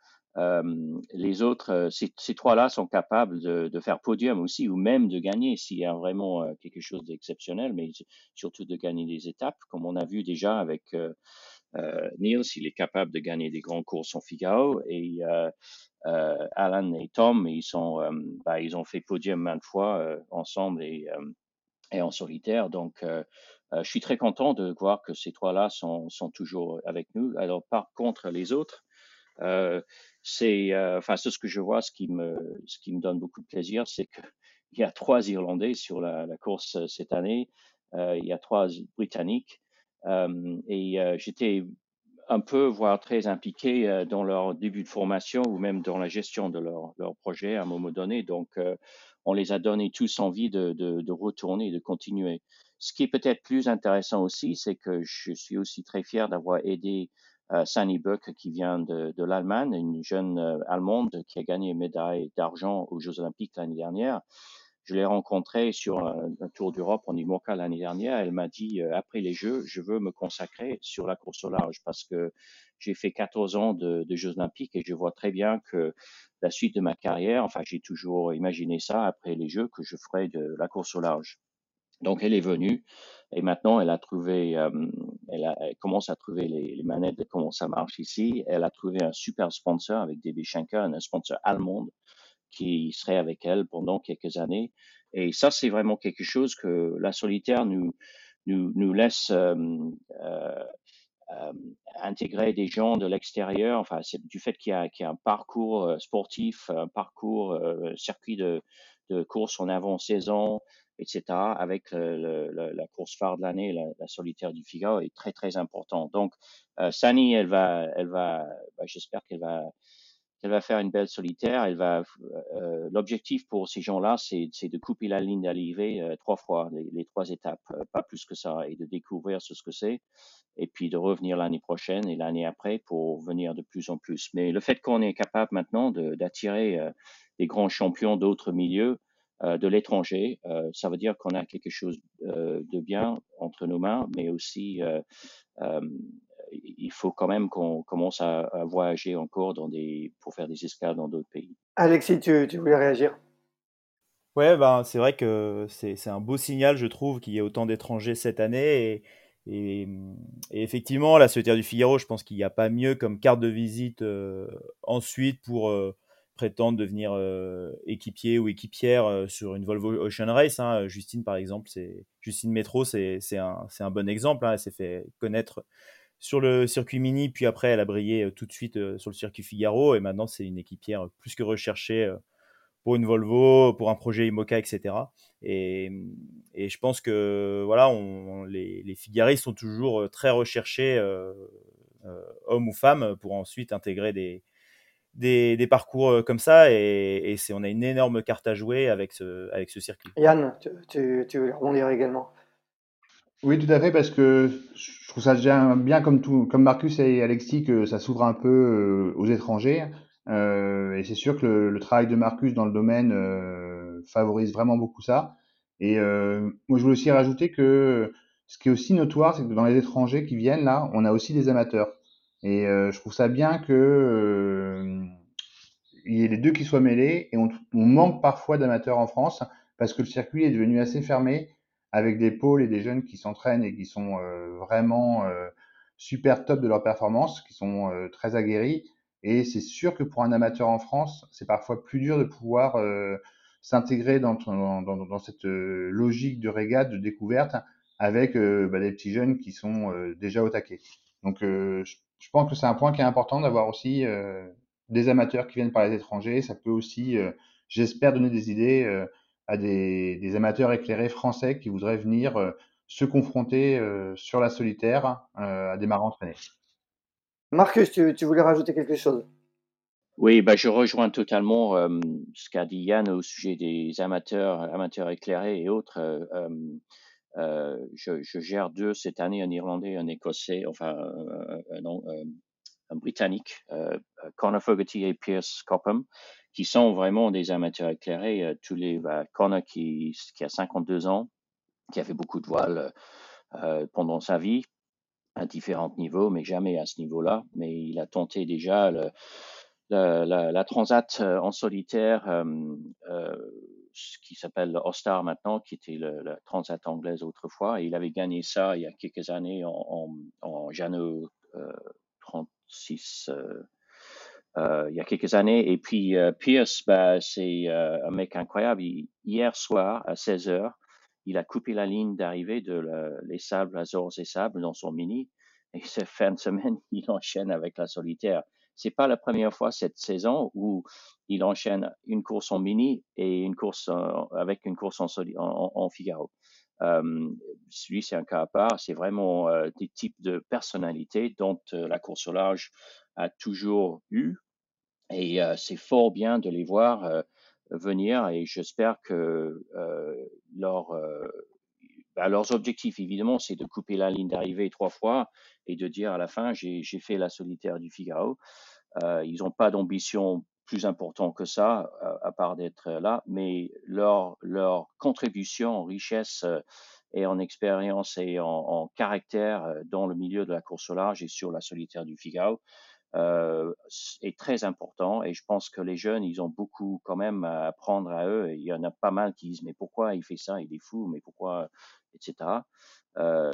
Les autres, ces, ces trois-là sont capables de, faire podium aussi ou même de gagner s'il y a vraiment quelque chose d'exceptionnel, mais surtout de gagner des étapes, comme on a vu déjà avec euh, Niels, il est capable de gagner des grands courses en Figaro et euh, Alan et Tom, ils, bah, ils ont fait podium maintes fois ensemble et en solitaire. Donc, euh, euh, je suis très content de voir que ces trois-là sont, toujours avec nous. Alors, par contre, les autres, euh, c'est, euh, enfin, c'est ce que je vois, ce qui me, ce qui me donne beaucoup de plaisir, c'est qu'il y a trois Irlandais sur la, course euh, cette année. il y a trois Britanniques. et j'étais un peu, voire très impliqué dans leur début de formation ou même dans la gestion de leur, leur projet à un moment donné. Donc, on les a donné tous envie de, de, de retourner, de continuer. Ce qui est peut-être plus intéressant aussi, c'est que je suis aussi très fier d'avoir aidé euh, Sunny Buck qui vient de, de l'Allemagne, une jeune euh, Allemande qui a gagné une médaille d'argent aux Jeux Olympiques l'année dernière. Je l'ai rencontrée sur un, tour d'Europe en IMOCA l'année dernière. Elle m'a dit, euh, après les Jeux, je veux me consacrer sur la course au large parce que j'ai fait 14 ans de, de, Jeux Olympiques et je vois très bien que la suite de ma carrière, enfin, j'ai toujours imaginé ça après les Jeux que je ferais de la course au large. Donc, elle est venue et maintenant, elle a trouvé, euh, elle, a, elle, commence à trouver les, les, manettes de comment ça marche ici. Elle a trouvé un super sponsor avec DB Schenker, un sponsor allemand qui serait avec elle pendant quelques années. Et ça, c'est vraiment quelque chose que la solitaire nous, nous, nous laisse euh, euh, euh, intégrer des gens de l'extérieur, enfin, c'est du fait qu'il y, qu y, a un parcours euh, sportif, un parcours euh, circuit de, de course en avant-saison, etc., avec le, le, la course phare de l'année, la, la, solitaire du Figaro, est très, très important. Donc, euh, Sani, elle va, elle va, bah, j'espère qu'elle va, elle va faire une belle solitaire. Elle va. Euh, L'objectif pour ces gens-là, c'est de couper la ligne d'arrivée euh, trois fois, les, les trois étapes, euh, pas plus que ça, et de découvrir ce que c'est, et puis de revenir l'année prochaine et l'année après pour venir de plus en plus. Mais le fait qu'on est capable maintenant d'attirer euh, des grands champions d'autres milieux, euh, de l'étranger, ça veut dire qu'on a quelque chose de bien entre nos mains, mais aussi il faut quand même qu'on commence à, à, voyager encore dans des, pour faire des escales dans d'autres pays. Alexis, tu, tu voulais réagir? Ouais, ben, c'est vrai que c'est un beau signal, je trouve, qu'il y ait autant d'étrangers cette année. Et, et, et, effectivement, la Secrétaire du Figaro, je pense qu'il n'y a pas mieux comme carte de visite euh, ensuite pour euh, prétendre devenir euh, équipier ou équipière euh, sur une Volvo Ocean Race. Hein. Justine, par exemple, c'est Justine Métro, c'est un, un bon exemple. Hein. Elle s'est fait connaître sur le circuit mini, puis après elle a brillé euh, tout de suite sur le circuit Figaro, et maintenant c'est une équipière plus que recherchée pour une Volvo, pour un projet IMOCA, etc. Et, et je pense que voilà, les, les sont toujours très recherchés, hommes ou femmes, pour ensuite intégrer des, des, des parcours comme ça. Et, et c'est, on a une énorme carte à jouer avec ce, avec ce circuit. Yann, tu, tu, tu veux rebondir également oui, tout à fait, parce que je trouve ça déjà bien comme tout, comme Marcus et Alexis, que ça s'ouvre un peu euh, aux étrangers. Euh, et c'est sûr que le, le, travail de Marcus dans le domaine euh, favorise vraiment beaucoup ça. Et euh, moi, je voulais aussi rajouter que ce qui est aussi notoire, c'est que dans les étrangers qui viennent là, on a aussi des amateurs. Et euh, je trouve ça bien que euh, il y ait les deux qui soient mêlés. Et on, on manque parfois d'amateurs en France parce que le circuit est devenu assez fermé avec des pôles et des jeunes qui s'entraînent et qui sont euh, vraiment euh, super top de leur performance, qui sont euh, très aguerris. Et c'est sûr que pour un amateur en France, c'est parfois plus dur de pouvoir s'intégrer dans, dans, dans, dans, cette logique de régate, de découverte, avec bah, des petits jeunes qui sont déjà au taquet. Donc je pense que c'est un point qui est important d'avoir aussi des amateurs qui viennent par les étrangers. Ça peut aussi, j'espère, donner des idées à des, des, amateurs éclairés français qui voudraient venir euh, se confronter euh, sur la solitaire euh, à des marins entraînés. Marcus, tu, tu, voulais rajouter quelque chose? Oui, bah, je rejoins totalement ce qu'a dit Yann au sujet des amateurs, amateurs éclairés et autres. Euh, je, je, gère deux cette année, un Irlandais, un Écossais, enfin un, un, un Britannique, Connor Fogarty et Pierce Copham, qui sont vraiment des amateurs éclairés. tous les bah, Connor qui, a 52 ans, qui a fait beaucoup de voiles euh, pendant sa vie à différents niveaux, mais jamais à ce niveau-là. Mais il a tenté déjà la, la, la, transat en solitaire, euh, euh, qui s'appelle le Ostar maintenant, qui était le, la transat anglaise autrefois. Et il avait gagné ça il y a quelques années en, en, en Jano euh, 36. Euh, il y a quelques années. Et puis Pierce, bah, c'est un mec incroyable. hier soir à 16 heures, il a coupé la ligne d'arrivée de le, les sables, Azores et sables dans son mini. Et cette fin de semaine, il enchaîne avec la solitaire. C'est pas la première fois cette saison où il enchaîne une course en mini et une course avec une course en, Figaro. Euh, lui, c'est un cas à part. C'est vraiment euh, des types de personnalités dont euh, la course au large a toujours eu. Et euh, c'est fort bien de les voir venir et j'espère que leur, bah, leurs objectifs, évidemment, c'est de couper la ligne d'arrivée trois fois et de dire à la fin, j'ai fait la solitaire du Figaro. Euh, ils n'ont pas d'ambition plus importante que ça, à, à part d'être là, mais leur, leur contribution en richesse et en expérience et en, caractère dans le milieu de la course au large et sur la solitaire du Figaro, euh, est très important et je pense que les jeunes, ils ont beaucoup quand même à apprendre à eux. Il y en a pas mal qui disent mais pourquoi il fait ça, il est fou, mais pourquoi, etc. Euh,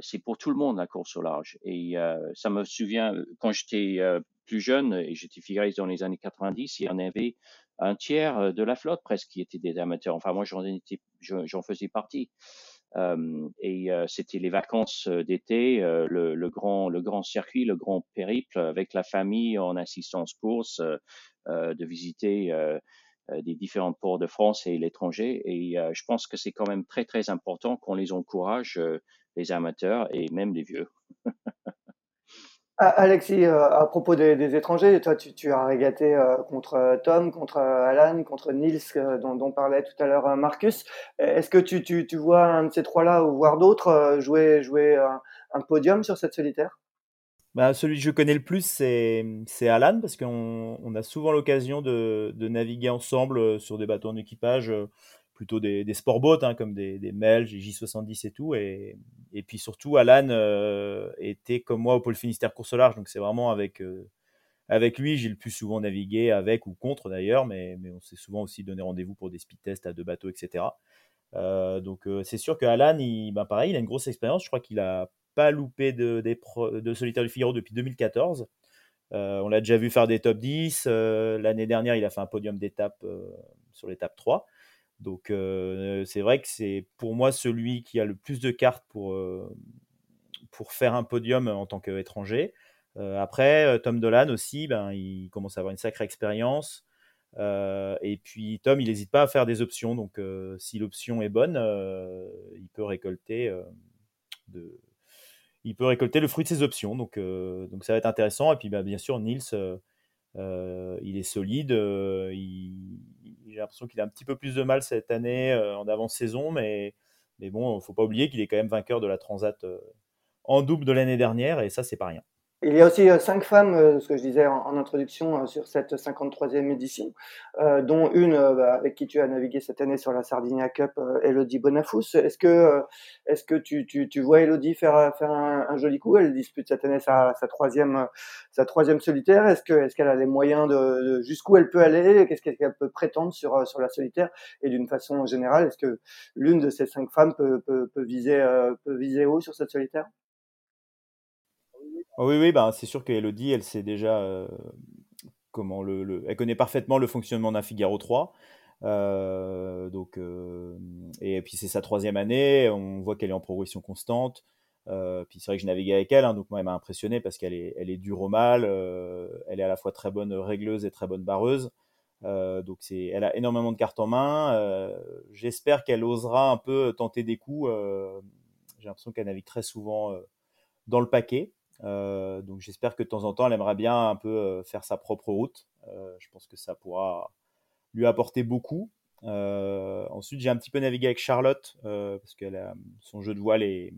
c'est pour tout le monde la course au large. Et euh, ça me souvient quand j'étais euh, plus jeune et j'étais figuriste dans les années 90, il y en avait un tiers de la flotte presque qui étaient des amateurs. Enfin moi j'en j'en faisais partie. Euh, et euh, c'était les vacances d'été, euh, le, le, grand, le grand circuit, le grand périple avec la famille en assistance course, de visiter des différents ports de France et l'étranger. Et je pense que c'est quand même très très important qu'on les encourage, les amateurs et même les vieux. Alexis, euh, à propos des, étrangers, toi, tu, as régaté euh, contre euh, Tom, contre Alan, contre Nils, dont, parlait tout à l'heure Marcus. Est-ce que tu, vois un de ces trois-là ou voir d'autres jouer, un, podium sur cette solitaire? Bah, Celui que je connais le plus, c'est Alan, parce qu'on on a souvent l'occasion de, de, naviguer ensemble sur des bateaux en équipage plutôt des, des sportboats hein, comme des, des Melges, des J70 et tout. Et, et puis surtout, Alan euh, était comme moi au pôle Finistère course large, donc c'est vraiment avec euh, avec lui j'ai le plus souvent navigué avec ou contre d'ailleurs, mais, mais on s'est souvent aussi donné rendez-vous pour des speed tests à deux bateaux, etc. Euh, donc euh, c'est sûr que Alan, il, ben pareil, il a une grosse expérience. Je crois qu'il a pas loupé de, de, de solitaire du Figaro depuis 2014. Euh, on l'a déjà vu faire des top 10. Euh, L'année dernière, il a fait un podium d'étape sur l'étape 3. Donc euh, c'est vrai que c'est pour moi celui qui a le plus de cartes pour, euh, pour faire un podium en tant qu'étranger. Euh, après, Tom Dolan aussi, ben, il commence à avoir une sacrée expérience. et puis Tom, il n'hésite pas à faire des options. Donc si l'option est bonne, il peut récolter il peut récolter le fruit de ses options. Donc, donc ça va être intéressant. Et puis, ben, bien sûr, Nils, il est solide. Euh, j'ai l'impression qu'il a un petit peu plus de mal cette année euh, en avant-saison, mais, mais bon, il faut pas oublier qu'il est quand même vainqueur de la Transat en double de l'année dernière, et ça, c'est pas rien. Il y a aussi euh, cinq femmes, euh, ce que je disais en, introduction, euh, sur cette 53e édition, dont une bah, avec qui tu as navigué cette année sur la Sardinia Cup, Elodie Bonafous. Est-ce que, est-ce que tu, tu, tu, vois Elodie faire, faire un, un, joli coup? Elle dispute cette année sa, sa troisième, sa troisième solitaire. Est-ce que, est-ce qu'elle a les moyens de, de jusqu'où elle peut aller? Qu'est-ce qu'elle peut prétendre sur, sur la solitaire? Et d'une façon générale, est-ce que l'une de ces cinq femmes peut, peut, peut viser, peut viser haut sur cette solitaire? Oh oui, oui, bah, c'est sûr qu'Elodie, elle sait déjà euh, comment le, le, Elle connaît parfaitement le fonctionnement d'un Figaro 3. Euh, donc, euh, et puis c'est sa troisième année, on voit qu'elle est en progression constante. Puis c'est vrai que je naviguais avec elle, hein, donc moi elle m'a impressionné parce qu'elle est, elle est dure au mal, elle est à la fois très bonne régleuse et très bonne barreuse. Donc c'est, elle a énormément de cartes en main. J'espère qu'elle osera un peu tenter des coups. J'ai l'impression qu'elle navigue très souvent dans le paquet. Donc j'espère que de temps en temps, elle aimerait bien un peu faire sa propre route. je pense que ça pourra lui apporter beaucoup. ensuite, j'ai un petit peu navigué avec Charlotte parce qu'elle a son jeu de voile et,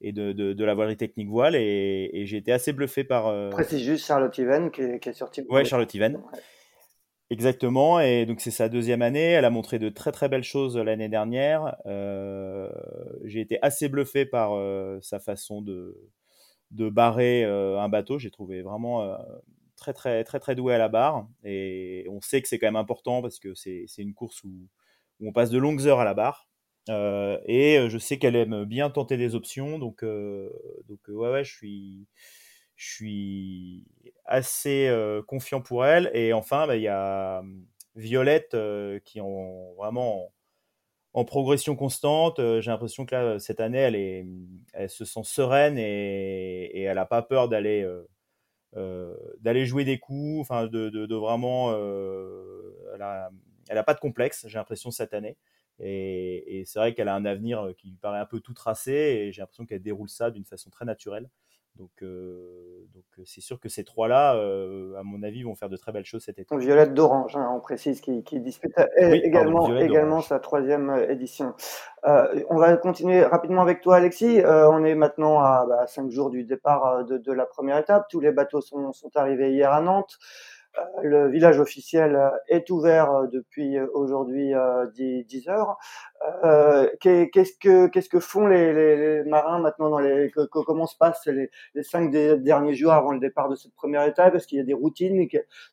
et de, de, la voilerie technique voile et, j'ai été assez bluffé par. Précise juste Charlotte Even qui est, qui est sortie. Ouais, Charlotte Even. Exactement, et donc c'est sa deuxième année. Elle a montré de très très belles choses l'année dernière. Euh, j'ai été assez bluffé par euh, sa façon de, de barrer euh, un bateau. J'ai trouvé vraiment très très très très doué à la barre. Et on sait que c'est quand même important parce que c'est une course où, on passe de longues heures à la barre. et je sais qu'elle aime bien tenter des options, donc ouais ouais, je suis assez euh, confiant pour elle. Et enfin, bah, il y a hum, Violette euh, qui est vraiment en, progression constante. Euh, j'ai l'impression que là, cette année, elle, est, elle se sent sereine et, elle n'a pas peur d'aller d'aller jouer des coups, enfin de, vraiment, elle n'a pas de complexe. J'ai l'impression cette année. Et, et c'est vrai qu'elle a un avenir qui lui paraît un peu tout tracé et j'ai l'impression qu'elle déroule ça d'une façon très naturelle. Donc, euh, donc euh, c'est sûr que ces trois-là, euh, à mon avis, vont faire de très belles choses cet été. Violette d'Orange, hein, on précise, qui, dispute également, également sa troisième édition. on va continuer rapidement avec toi, Alexis. on est maintenant à bah, cinq jours du départ de, la première étape. Tous les bateaux sont, sont arrivés hier à Nantes. Euh, le village officiel euh, est ouvert euh, depuis aujourd'hui 10, heures. qu'est-ce que que font les, marins maintenant dans les comment se passent les, cinq derniers jours avant le départ de cette première étape? Est-ce qu'il y a des routines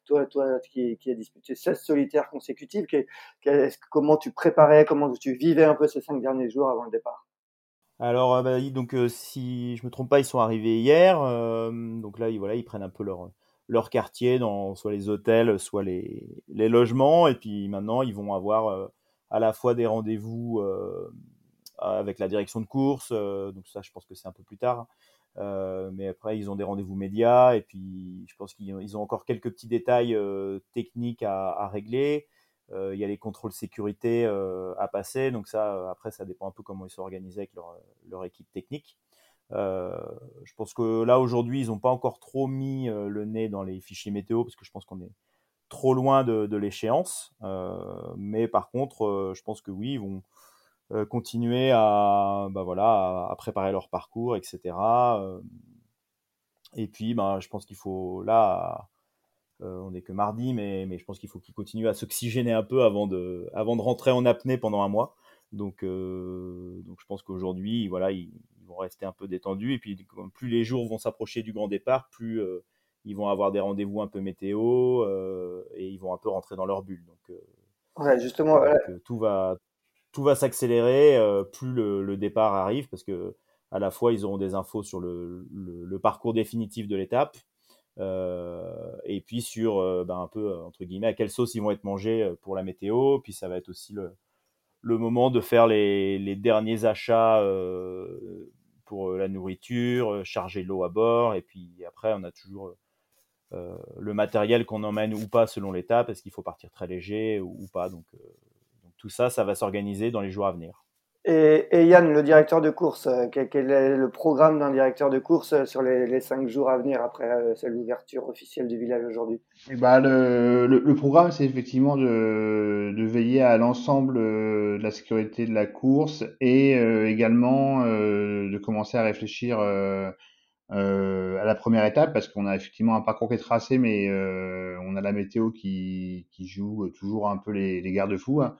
Toi, toi qui, qui a disputé 16 solitaires consécutifs, comment tu préparais, comment tu vivais un peu ces cinq derniers jours avant le départ? Alors, bah, donc, si je me trompe pas, ils sont arrivés hier. donc là, ils prennent un peu leur, leur quartier dans soit les hôtels, soit les, les logements. Et puis maintenant, ils vont avoir euh, à la fois des rendez-vous euh, avec la direction de course. Euh, donc ça, je pense que c'est un peu plus tard. mais après, ils ont des rendez-vous médias. Et puis, je pense qu'ils ont encore quelques petits détails techniques à, à régler. Il y a les contrôles sécurité à passer. Donc ça, après, ça dépend un peu comment ils sont organisés avec leur, leur équipe technique. Euh, je pense que là aujourd'hui, ils n'ont pas encore trop mis euh, le nez dans les fichiers météo parce que je pense qu'on est trop loin de, l'échéance. Euh, mais par contre, je pense que oui, ils vont continuer à, bah voilà, à, préparer leur parcours, etc. et puis, bah, je pense qu'il faut là, on n'est que mardi, mais, je pense qu'il faut qu'ils continuent à s'oxygéner un peu avant de, avant de rentrer en apnée pendant un mois. Donc, donc je pense qu'aujourd'hui, voilà, rester un peu détendus. Et puis, plus les jours vont s'approcher du grand départ, plus euh, ils vont avoir des rendez-vous un peu météo euh, et ils vont un peu rentrer dans leur bulle. Donc, euh, justement, tout va, tout va s'accélérer plus le, départ arrive parce que à la fois ils auront des infos sur le, le, parcours définitif de l'étape. et puis sur ben, un peu entre guillemets à quelle sauce ils vont être mangés pour la météo puis ça va être aussi le, le moment de faire les, les derniers achats pour euh, la nourriture, euh, charger l'eau à bord, et puis après, on a toujours euh, le matériel qu'on emmène ou pas selon l'étape, est-ce qu'il faut partir très léger ou, pas. Donc, donc, tout ça, ça va s'organiser dans les jours à venir. Et, Yann, le directeur de course, euh, quel, est le programme d'un directeur de course euh, sur les, cinq jours à venir après euh, l'ouverture officielle du village aujourd'hui? Ben, le, programme, c'est effectivement de, veiller à l'ensemble de la sécurité de la course et également de commencer à réfléchir à la première étape parce qu'on a effectivement un parcours qui est tracé, mais on a la météo qui, joue toujours un peu les, les garde-fous. Hein.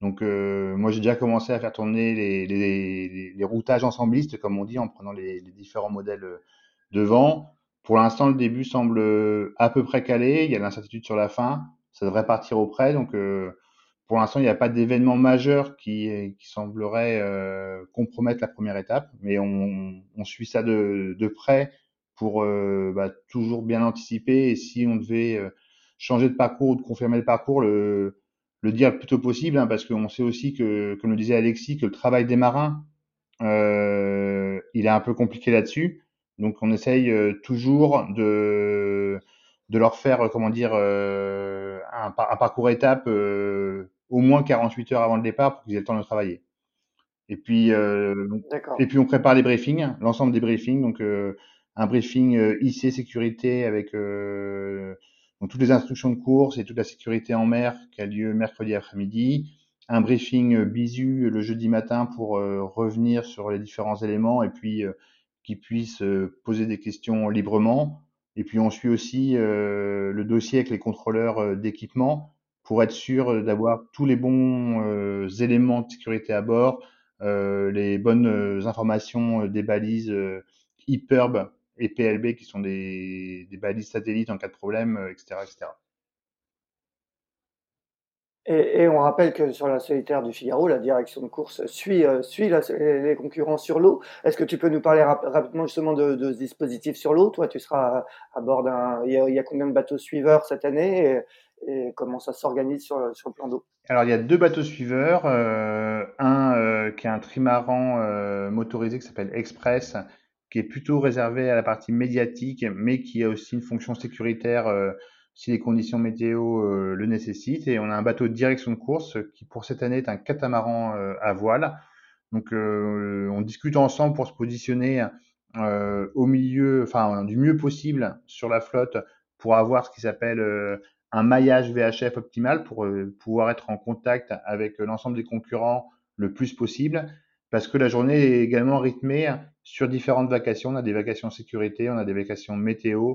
Donc euh, moi j'ai déjà commencé à faire tourner les, les, les, routages ensemblistes, comme on dit, en prenant les, différents modèles euh, de vent. Pour l'instant, le début semble euh, à peu près calé. Il y a l'incertitude sur la fin. Ça devrait partir au près. Donc pour l'instant, il n'y a pas d'événement majeur qui, qui semblerait compromettre la première étape. Mais on, on suit ça de, de près pour bah, toujours bien anticiper. Et si on devait changer de parcours ou de confirmer le parcours, le le dire le plus tôt possible, hein, parce qu'on sait aussi que, comme le disait Alexis, que le travail des marins, euh, il est un peu compliqué là-dessus. Donc on essaye euh, toujours de, de leur faire, comment dire, euh, un, parcours étape au moins 48 heures avant le départ pour qu'ils aient le temps de travailler. Et puis, et puis on prépare les briefings, l'ensemble des briefings. Donc un briefing IC sécurité avec donc toutes les instructions de course et toute la sécurité en mer qui a lieu mercredi après-midi, un briefing bisu le jeudi matin pour revenir sur les différents éléments et puis qu'ils puissent poser des questions librement. Et puis on suit aussi le dossier avec les contrôleurs d'équipement pour être sûr d'avoir tous les bons éléments de sécurité à bord, les bonnes informations des balises hyperb et PLB qui sont des, des, balises satellites en cas de problème, etc. etc. Et, et, on rappelle que sur la solitaire du Figaro, la direction de course suit, suit les concurrents sur l'eau. Est-ce que tu peux nous parler rapidement justement de, de, ce dispositif sur l'eau? Toi, tu seras à bord d'un. Il, y a combien de bateaux suiveurs cette année? Et comment ça s'organise sur, sur, le plan d'eau? Alors, il y a deux bateaux suiveurs. Euh, un euh, qui est un trimaran euh, motorisé qui s'appelle Express, qui est plutôt réservé à la partie médiatique, mais qui a aussi une fonction sécuritaire euh, si les conditions météo euh, le nécessitent. Et on a un bateau de direction de course qui, pour cette année, est un catamaran à voile. Donc, on discute ensemble pour se positionner au milieu, enfin, du mieux possible sur la flotte pour avoir ce qui s'appelle un maillage VHF optimal pour euh, pouvoir être en contact avec l'ensemble des concurrents le plus possible parce que la journée est également rythmée sur différentes vacations. On a des vacations sécurité, on a des vacations météo,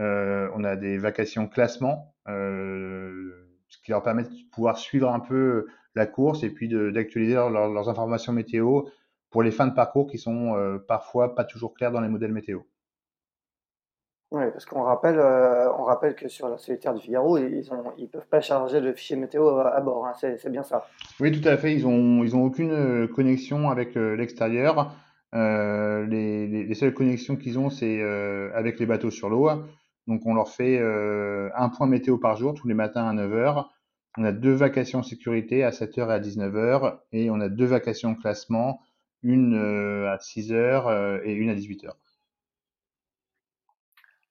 euh, on a des vacations classement, euh, ce qui leur permet de pouvoir suivre un peu la course et puis d'actualiser leurs informations météo pour les fins de parcours qui sont euh, parfois pas toujours claires dans les modèles météo. Oui, parce qu'on rappelle, euh, on rappelle que sur la solitaire du Figaro, ils ne peuvent pas charger de fichiers météo à, bord. Hein, c'est bien ça. Oui, tout à fait. Ils n'ont aucune euh, connexion avec euh, l'extérieur. Les, seules connexions qu'ils ont, c'est avec les bateaux sur l'eau. Donc, on leur fait un point météo par jour, tous les matins à 9h. On a deux vacations sécurité à 7h et à 19h. Et on a deux vacations classement, une à 6h et une à 18h.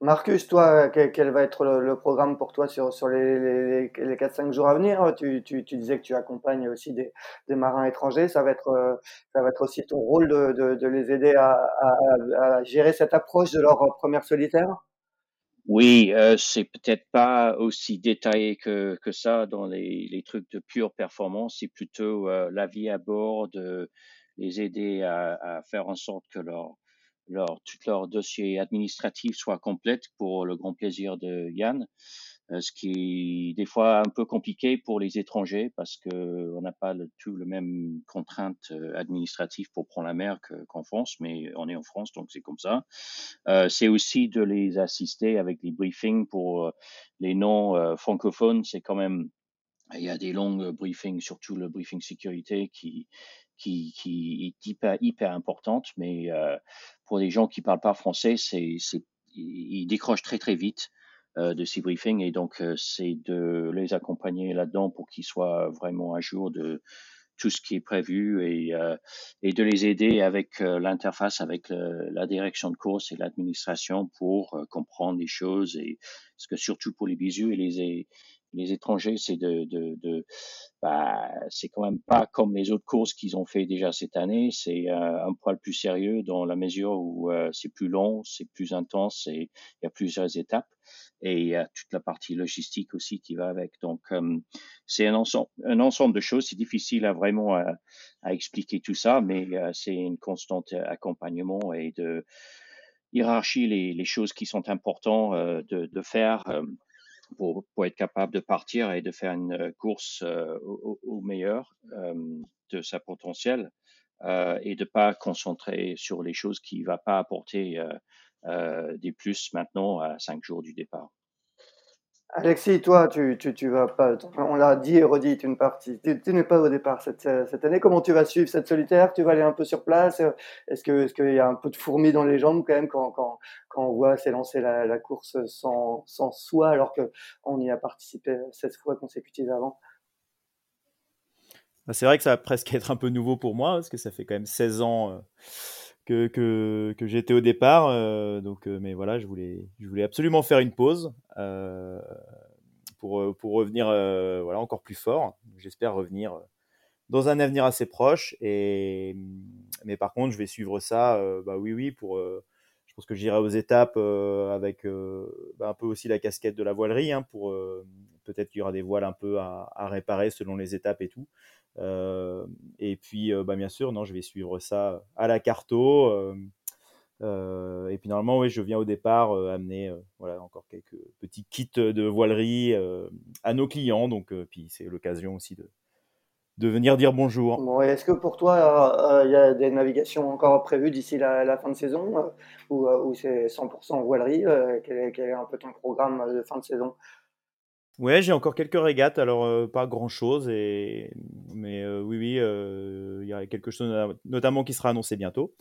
Marcus, toi, quel, va être le, programme pour toi sur, les, les, les 4-5 jours à venir? Tu, disais que tu accompagnes aussi des, marins étrangers. Ça va, être, euh, ça va être aussi ton rôle de, les aider à, gérer cette approche de leur première solitaire? Oui, euh, c'est peut-être pas aussi détaillé que, ça dans les, trucs de pure performance. C'est plutôt euh, la vie à bord, de les aider à faire en sorte que leur leur, tout leur dossier administratif soit complète pour le grand plaisir de Yann, euh, ce qui est des fois un peu compliqué pour les étrangers parce que on n'a pas le, tout le même contrainte euh, administrative pour prendre la mer qu'en France, mais on est en France donc c'est comme ça. Euh, c'est aussi de les assister avec des briefings pour les non francophones, c'est quand même il y a des longs briefings, surtout le briefing sécurité qui qui, qui est hyper, hyper importante, mais euh, pour les gens qui parlent pas français, c'est, c'est, ils décrochent très très vite euh, de ces briefings et donc euh, c'est de les accompagner là-dedans pour qu'ils soient vraiment à jour de tout ce qui est prévu et, euh, et de les aider avec euh, l'interface avec la direction de course et l'administration pour comprendre les choses et ce que surtout pour les bisous et les les étrangers, c'est de, bah, c'est quand même pas comme les autres courses qu'ils ont fait déjà cette année. C'est euh, un poil plus sérieux dans la mesure où euh, c'est plus long, c'est plus intense et il y a plusieurs étapes et il y a toute la partie logistique aussi qui va avec. Donc euh, c'est un ensemble, de choses. C'est difficile à vraiment à, expliquer tout ça, mais c'est une constante accompagnement et de hiérarchie les, choses qui sont importantes de faire pour, être capable de partir et de faire une euh, course euh, au, au, meilleur euh, de sa potentiel euh, et de pas concentrer sur les choses qui ne va pas apporter des plus maintenant à cinq jours du départ. Alexis, toi, tu, tu, tu vas pas, on l'a dit et redit une partie, tu, n'es pas au départ cette, cette, année. Comment tu vas suivre cette solitaire? Tu vas aller un peu sur place? Est-ce que est-ce qu'il y a un peu de fourmis dans les jambes quand même quand, quand, quand on voit s'élancer la, course sans, sans soi alors qu'on y a participé 16 fois consécutives avant? Bah, C'est vrai que ça va presque être un peu nouveau pour moi parce que ça fait quand même 16 ans. Euh que, que, j'étais au départ. Euh, donc, euh, mais voilà, je voulais, je voulais absolument faire une pause euh, pour, pour revenir voilà, encore plus fort. J'espère revenir dans un avenir assez proche. Et, mais par contre, je vais suivre ça, bah oui, oui, pour. je pense que j'irai aux étapes avec bah, un peu aussi la casquette de la voilerie hein, pour peut-être qu'il y aura des voiles un peu à, réparer selon les étapes et tout. Et puis, bah, bien sûr, non, je vais suivre ça à la carto. et puis normalement, oui, je viens au départ amener voilà, encore quelques petits kits de voilerie à nos clients. Donc, puis c'est l'occasion aussi de, de venir dire bonjour. Bon, Est-ce que pour toi, il y a des navigations encore prévues d'ici la, fin de saison ou, c'est 100% voilerie quel quel, est, un peu ton programme de fin de saison? Ouais, j'ai encore quelques régates, alors pas grand chose, et... mais oui, oui, il y a quelque chose notamment qui sera annoncé bientôt.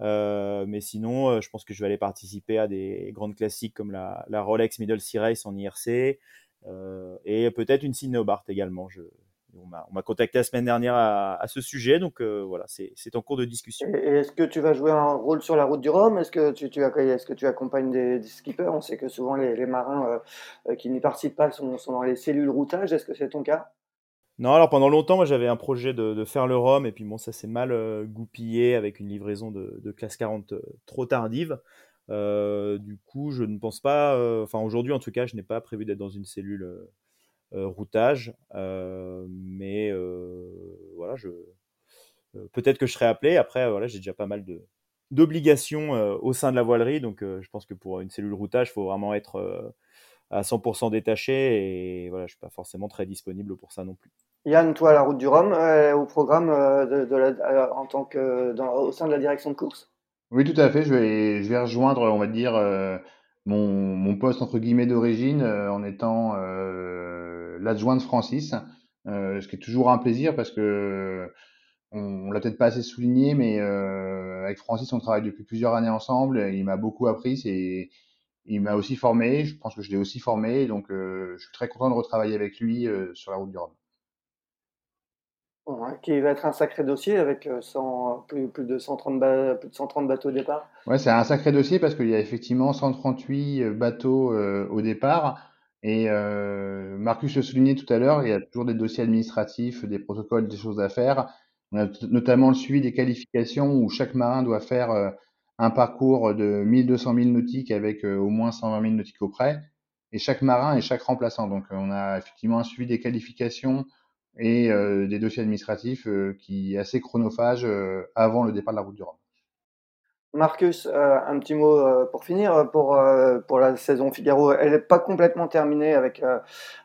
mais sinon, je pense que je vais aller participer à des grandes classiques comme la, Rolex Middle Sea Race en IRC et peut-être une Bart également. Je, on m'a contacté la semaine dernière à, ce sujet, donc euh, voilà, c'est en cours de discussion. Est-ce que tu vas jouer un rôle sur la route du Rhum? Est-ce que tu, est-ce que tu accompagnes des, skippers? On sait que souvent les, marins euh, euh, qui n'y participent pas sont, dans les cellules routage. Est-ce que c'est ton cas? Non, alors pendant longtemps, moi j'avais un projet de, faire le Rhum, et puis bon, ça s'est mal goupillé avec une livraison de, classe 40 trop tardive. du coup, je ne pense pas, enfin aujourd'hui en tout cas, je n'ai pas prévu d'être dans une cellule routage. Euh, mais euh, voilà, je peut-être que je serai appelé. Après, voilà, j'ai déjà pas mal de d'obligations au sein de la voilerie. Donc, je pense que pour une cellule routage, il faut vraiment être à 100% détaché. Et voilà, je suis pas forcément très disponible pour ça non plus. Yann, toi, la route du Rhum, au programme de, en tant que dans, au sein de la direction de course? Oui, tout à fait. Je vais, je vais rejoindre, on va dire, mon, mon, poste entre guillemets d'origine en étant l'adjoint de Francis, euh, ce qui est toujours un plaisir parce que on, l'a peut-être pas assez souligné, mais euh, avec Francis, on travaille depuis plusieurs années ensemble. Et il m'a beaucoup appris, et il m'a aussi formé. Je pense que je l'ai aussi formé, donc euh, je suis très content de retravailler avec lui sur la route du Rhum. qui va être un sacré dossier avec plus, plus, de 130 plus de 130 bateaux au départ. Ouais, c'est un sacré dossier parce qu'il y a effectivement 138 bateaux au départ. Et euh, Marcus le soulignait tout à l'heure, il y a toujours des dossiers administratifs, des protocoles, des choses à faire. On a notamment le suivi des qualifications où chaque marin doit faire euh, un parcours de 1200 000 nautiques avec euh, au moins 120 000 nautiques auprès. Et chaque marin et chaque remplaçant. Donc on a effectivement un suivi des qualifications et des dossiers administratifs qui est assez chronophage avant le départ de la route du Rhum. Marcus, euh, un petit mot euh, pour finir pour, euh, pour la saison Figaro. Elle n'est pas complètement terminée avec,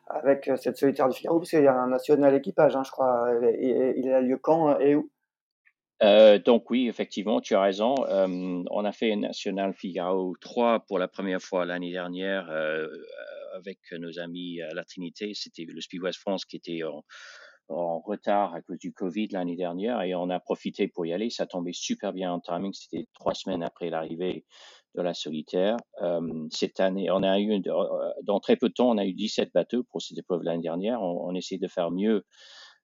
avec cette solitaire du Figaro, parce qu'il y a un national équipage, hein, je crois. Il, il, a lieu quand et où? Donc oui, effectivement, tu as raison. on a fait un national Figaro 3 pour la première fois l'année dernière avec nos amis à la Trinité. C'était le Speed West France qui était en, en retard à cause du Covid l'année dernière et on a profité pour y aller. Ça tombait super bien en timing. C'était trois semaines après l'arrivée de la solitaire. Euh, cette année, on a eu, euh, dans très peu de temps, on a eu 17 bateaux pour cette épreuve l'année dernière. On, on essaie de faire mieux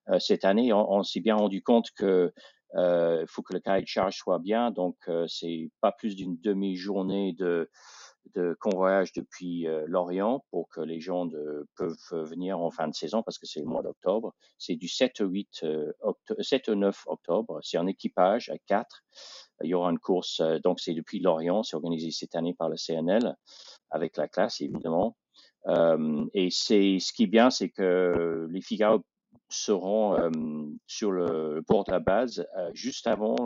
euh, cette année. On, s'est bien rendu compte que euh, faut que le cahier de charge soit bien. Donc, c'est pas plus d'une demi-journée de de convoyage depuis euh, Lorient pour que les gens de, peuvent venir en fin de saison parce que c'est le mois d'octobre. C'est du 7 au 8 octobre, 7 au 9 octobre. C'est un équipage à 4. Il y aura une course, euh, donc c'est depuis Lorient, c'est organisé cette année par le CNL avec la classe évidemment. Euh, et c'est ce qui est bien, c'est que les Figaro seront euh, sur le port de la base euh, juste avant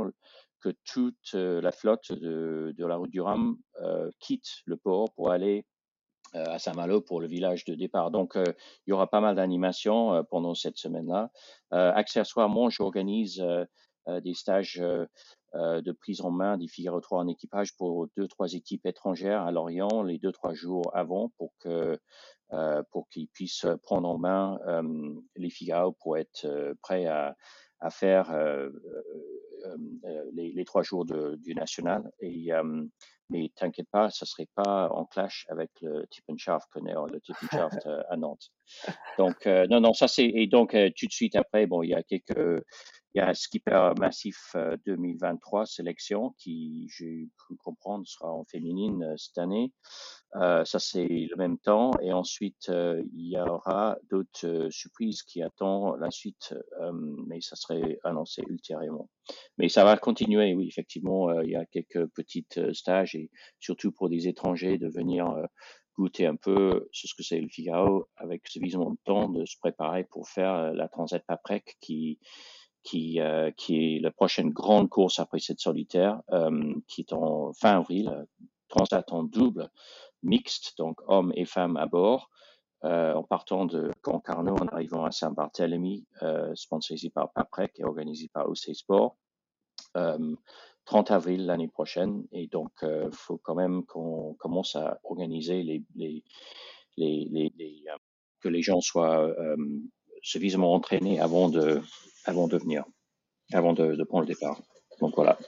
que toute euh, la flotte de, la route du Rhum euh, quitte le port pour aller euh, à Saint-Malo pour le village de départ. Donc, il y aura pas mal d'animations pendant cette semaine-là. accessoirement, j'organise des stages de prise en main des Figaro 3 en équipage pour deux, trois équipes étrangères à Lorient les deux, trois jours avant pour pour qu'ils puissent prendre en main les Figaro pour être prêts à, à faire euh, euh, les, les, trois jours de, du national. Et, euh, mais t'inquiète pas, ça serait pas en clash avec le Tippenschaft qu'on est le Tippenschaft à Nantes. Donc non, non, ça c'est et donc tout de suite après, bon, il y a quelques il y a un skipper massif 2023 sélection qui, j'ai cru comprendre, sera en féminine cette année. Euh, ça, c'est le même temps. Et ensuite, euh, il y aura d'autres euh, surprises qui attendent la suite, mais ça serait annoncé ultérieurement. Mais ça va continuer, oui, effectivement. il y a quelques petites stages et surtout pour des étrangers de venir goûter un peu ce que c'est le Figaro avec suffisamment de temps de se préparer pour faire la Transat Paprec qui qui, qui est la prochaine grande course après cette solitaire, qui est en fin avril, Transat en double, mixte, donc hommes et femmes à bord, euh, en partant de Concarneau en arrivant à Saint-Barthélemy, euh, sponsorisé par Paprec et organisé par OC Sport. 30 euh, avril l'année prochaine. Et donc, il euh, faut quand même qu'on commence à organiser les que les gens soient suffisamment entraînés avant de, avant de venir, avant de, prendre le départ. Donc voilà.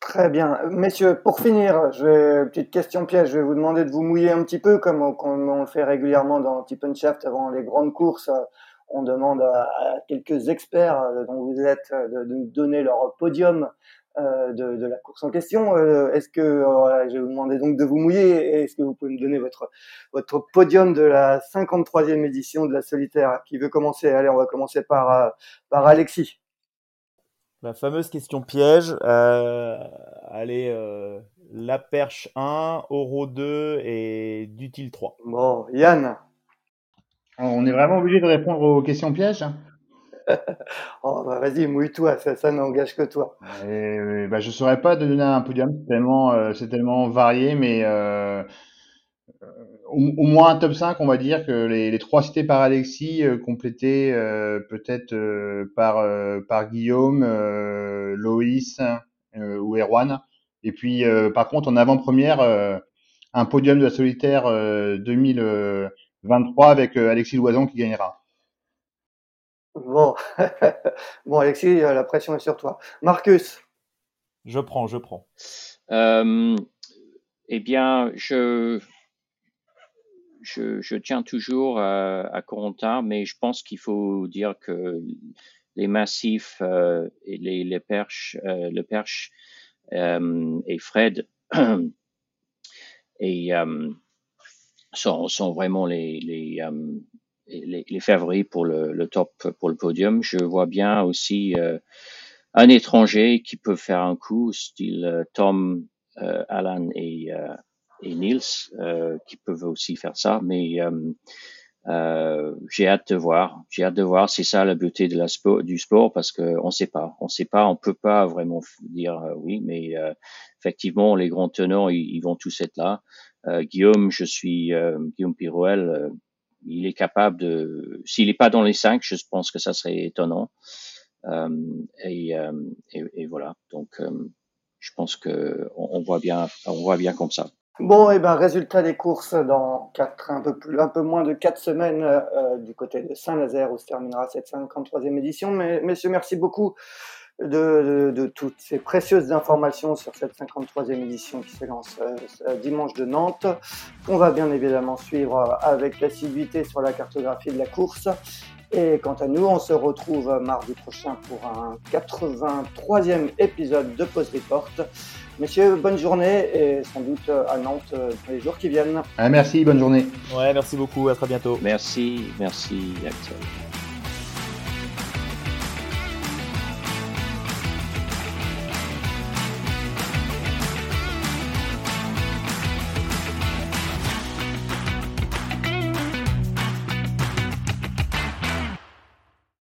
Très bien. Messieurs, pour finir, je vais, petite question piège, je vais vous demander de vous mouiller un petit peu, comme on, le fait régulièrement dans Tip Shaft avant les grandes courses. On demande à, quelques experts euh, dont vous êtes euh, de, nous donner leur podium euh, de, la course en question. est-ce que, je vais vous demander donc de vous mouiller, est-ce que vous pouvez me donner votre, votre podium de la 53e édition de la solitaire Qui veut commencer Allez, on va commencer par, par Alexis. La fameuse question piège. Euh, allez, euh, la perche 1, Oro 2 et Dutil 3. Bon, Yann. On est vraiment obligé de répondre aux questions pièges oh, bah vas-y, mouille-toi, ça, ça n'engage que toi. Et, bah, je ne saurais pas donner un podium, c'est tellement, euh, tellement varié, mais au, moins un top 5, on va dire que les, trois cités par Alexis, euh, euh, peut-être euh, par, par Guillaume, Loïs ou Erwan. Et puis, par contre, en avant-première, un podium de la solitaire 2023 avec Alexis Loison qui gagnera. Bon, bon Alexis, la pression est sur toi. Marcus Je prends, je prends. eh bien, je, je, tiens toujours à, à, Corentin, mais je pense qu'il faut dire que les massifs euh, et les, les perches, euh, le perche euh, et Fred et sont, sont, vraiment les, les, les, les, favoris pour le, le, top, pour le podium. Je vois bien aussi un étranger qui peut faire un coup, style Tom, Alan et et Niels euh, qui peuvent aussi faire ça. Mais euh, euh, j'ai hâte de voir. J'ai hâte de voir. C'est ça la beauté de la du sport parce que on sait pas. On sait pas. On peut pas vraiment dire oui. Mais effectivement, les grands tenants, ils, vont tous être là. Guillaume, je suis Guillaume Pirouel. Il est capable de. S'il n'est pas dans les cinq, je pense que ça serait étonnant. Et, et, et, voilà. Donc, je pense que on, voit bien, on voit bien comme ça. Bon, et eh ben résultat des courses dans quatre, un peu plus, un peu moins de quatre semaines euh, du côté de Saint-Nazaire où se terminera cette 53e édition. Mais messieurs, merci beaucoup de, de, de, toutes ces précieuses informations sur cette 53e édition qui s'élance euh, dimanche de Nantes. On va bien évidemment suivre avec assiduité sur la cartographie de la course. Et quant à nous, on se retrouve mardi prochain pour un 83e épisode de Post Report. Messieurs, bonne journée et sans doute à Nantes dans les jours qui viennent. Ah, merci, bonne journée. Ouais, merci beaucoup, à très bientôt. Merci, merci Axel.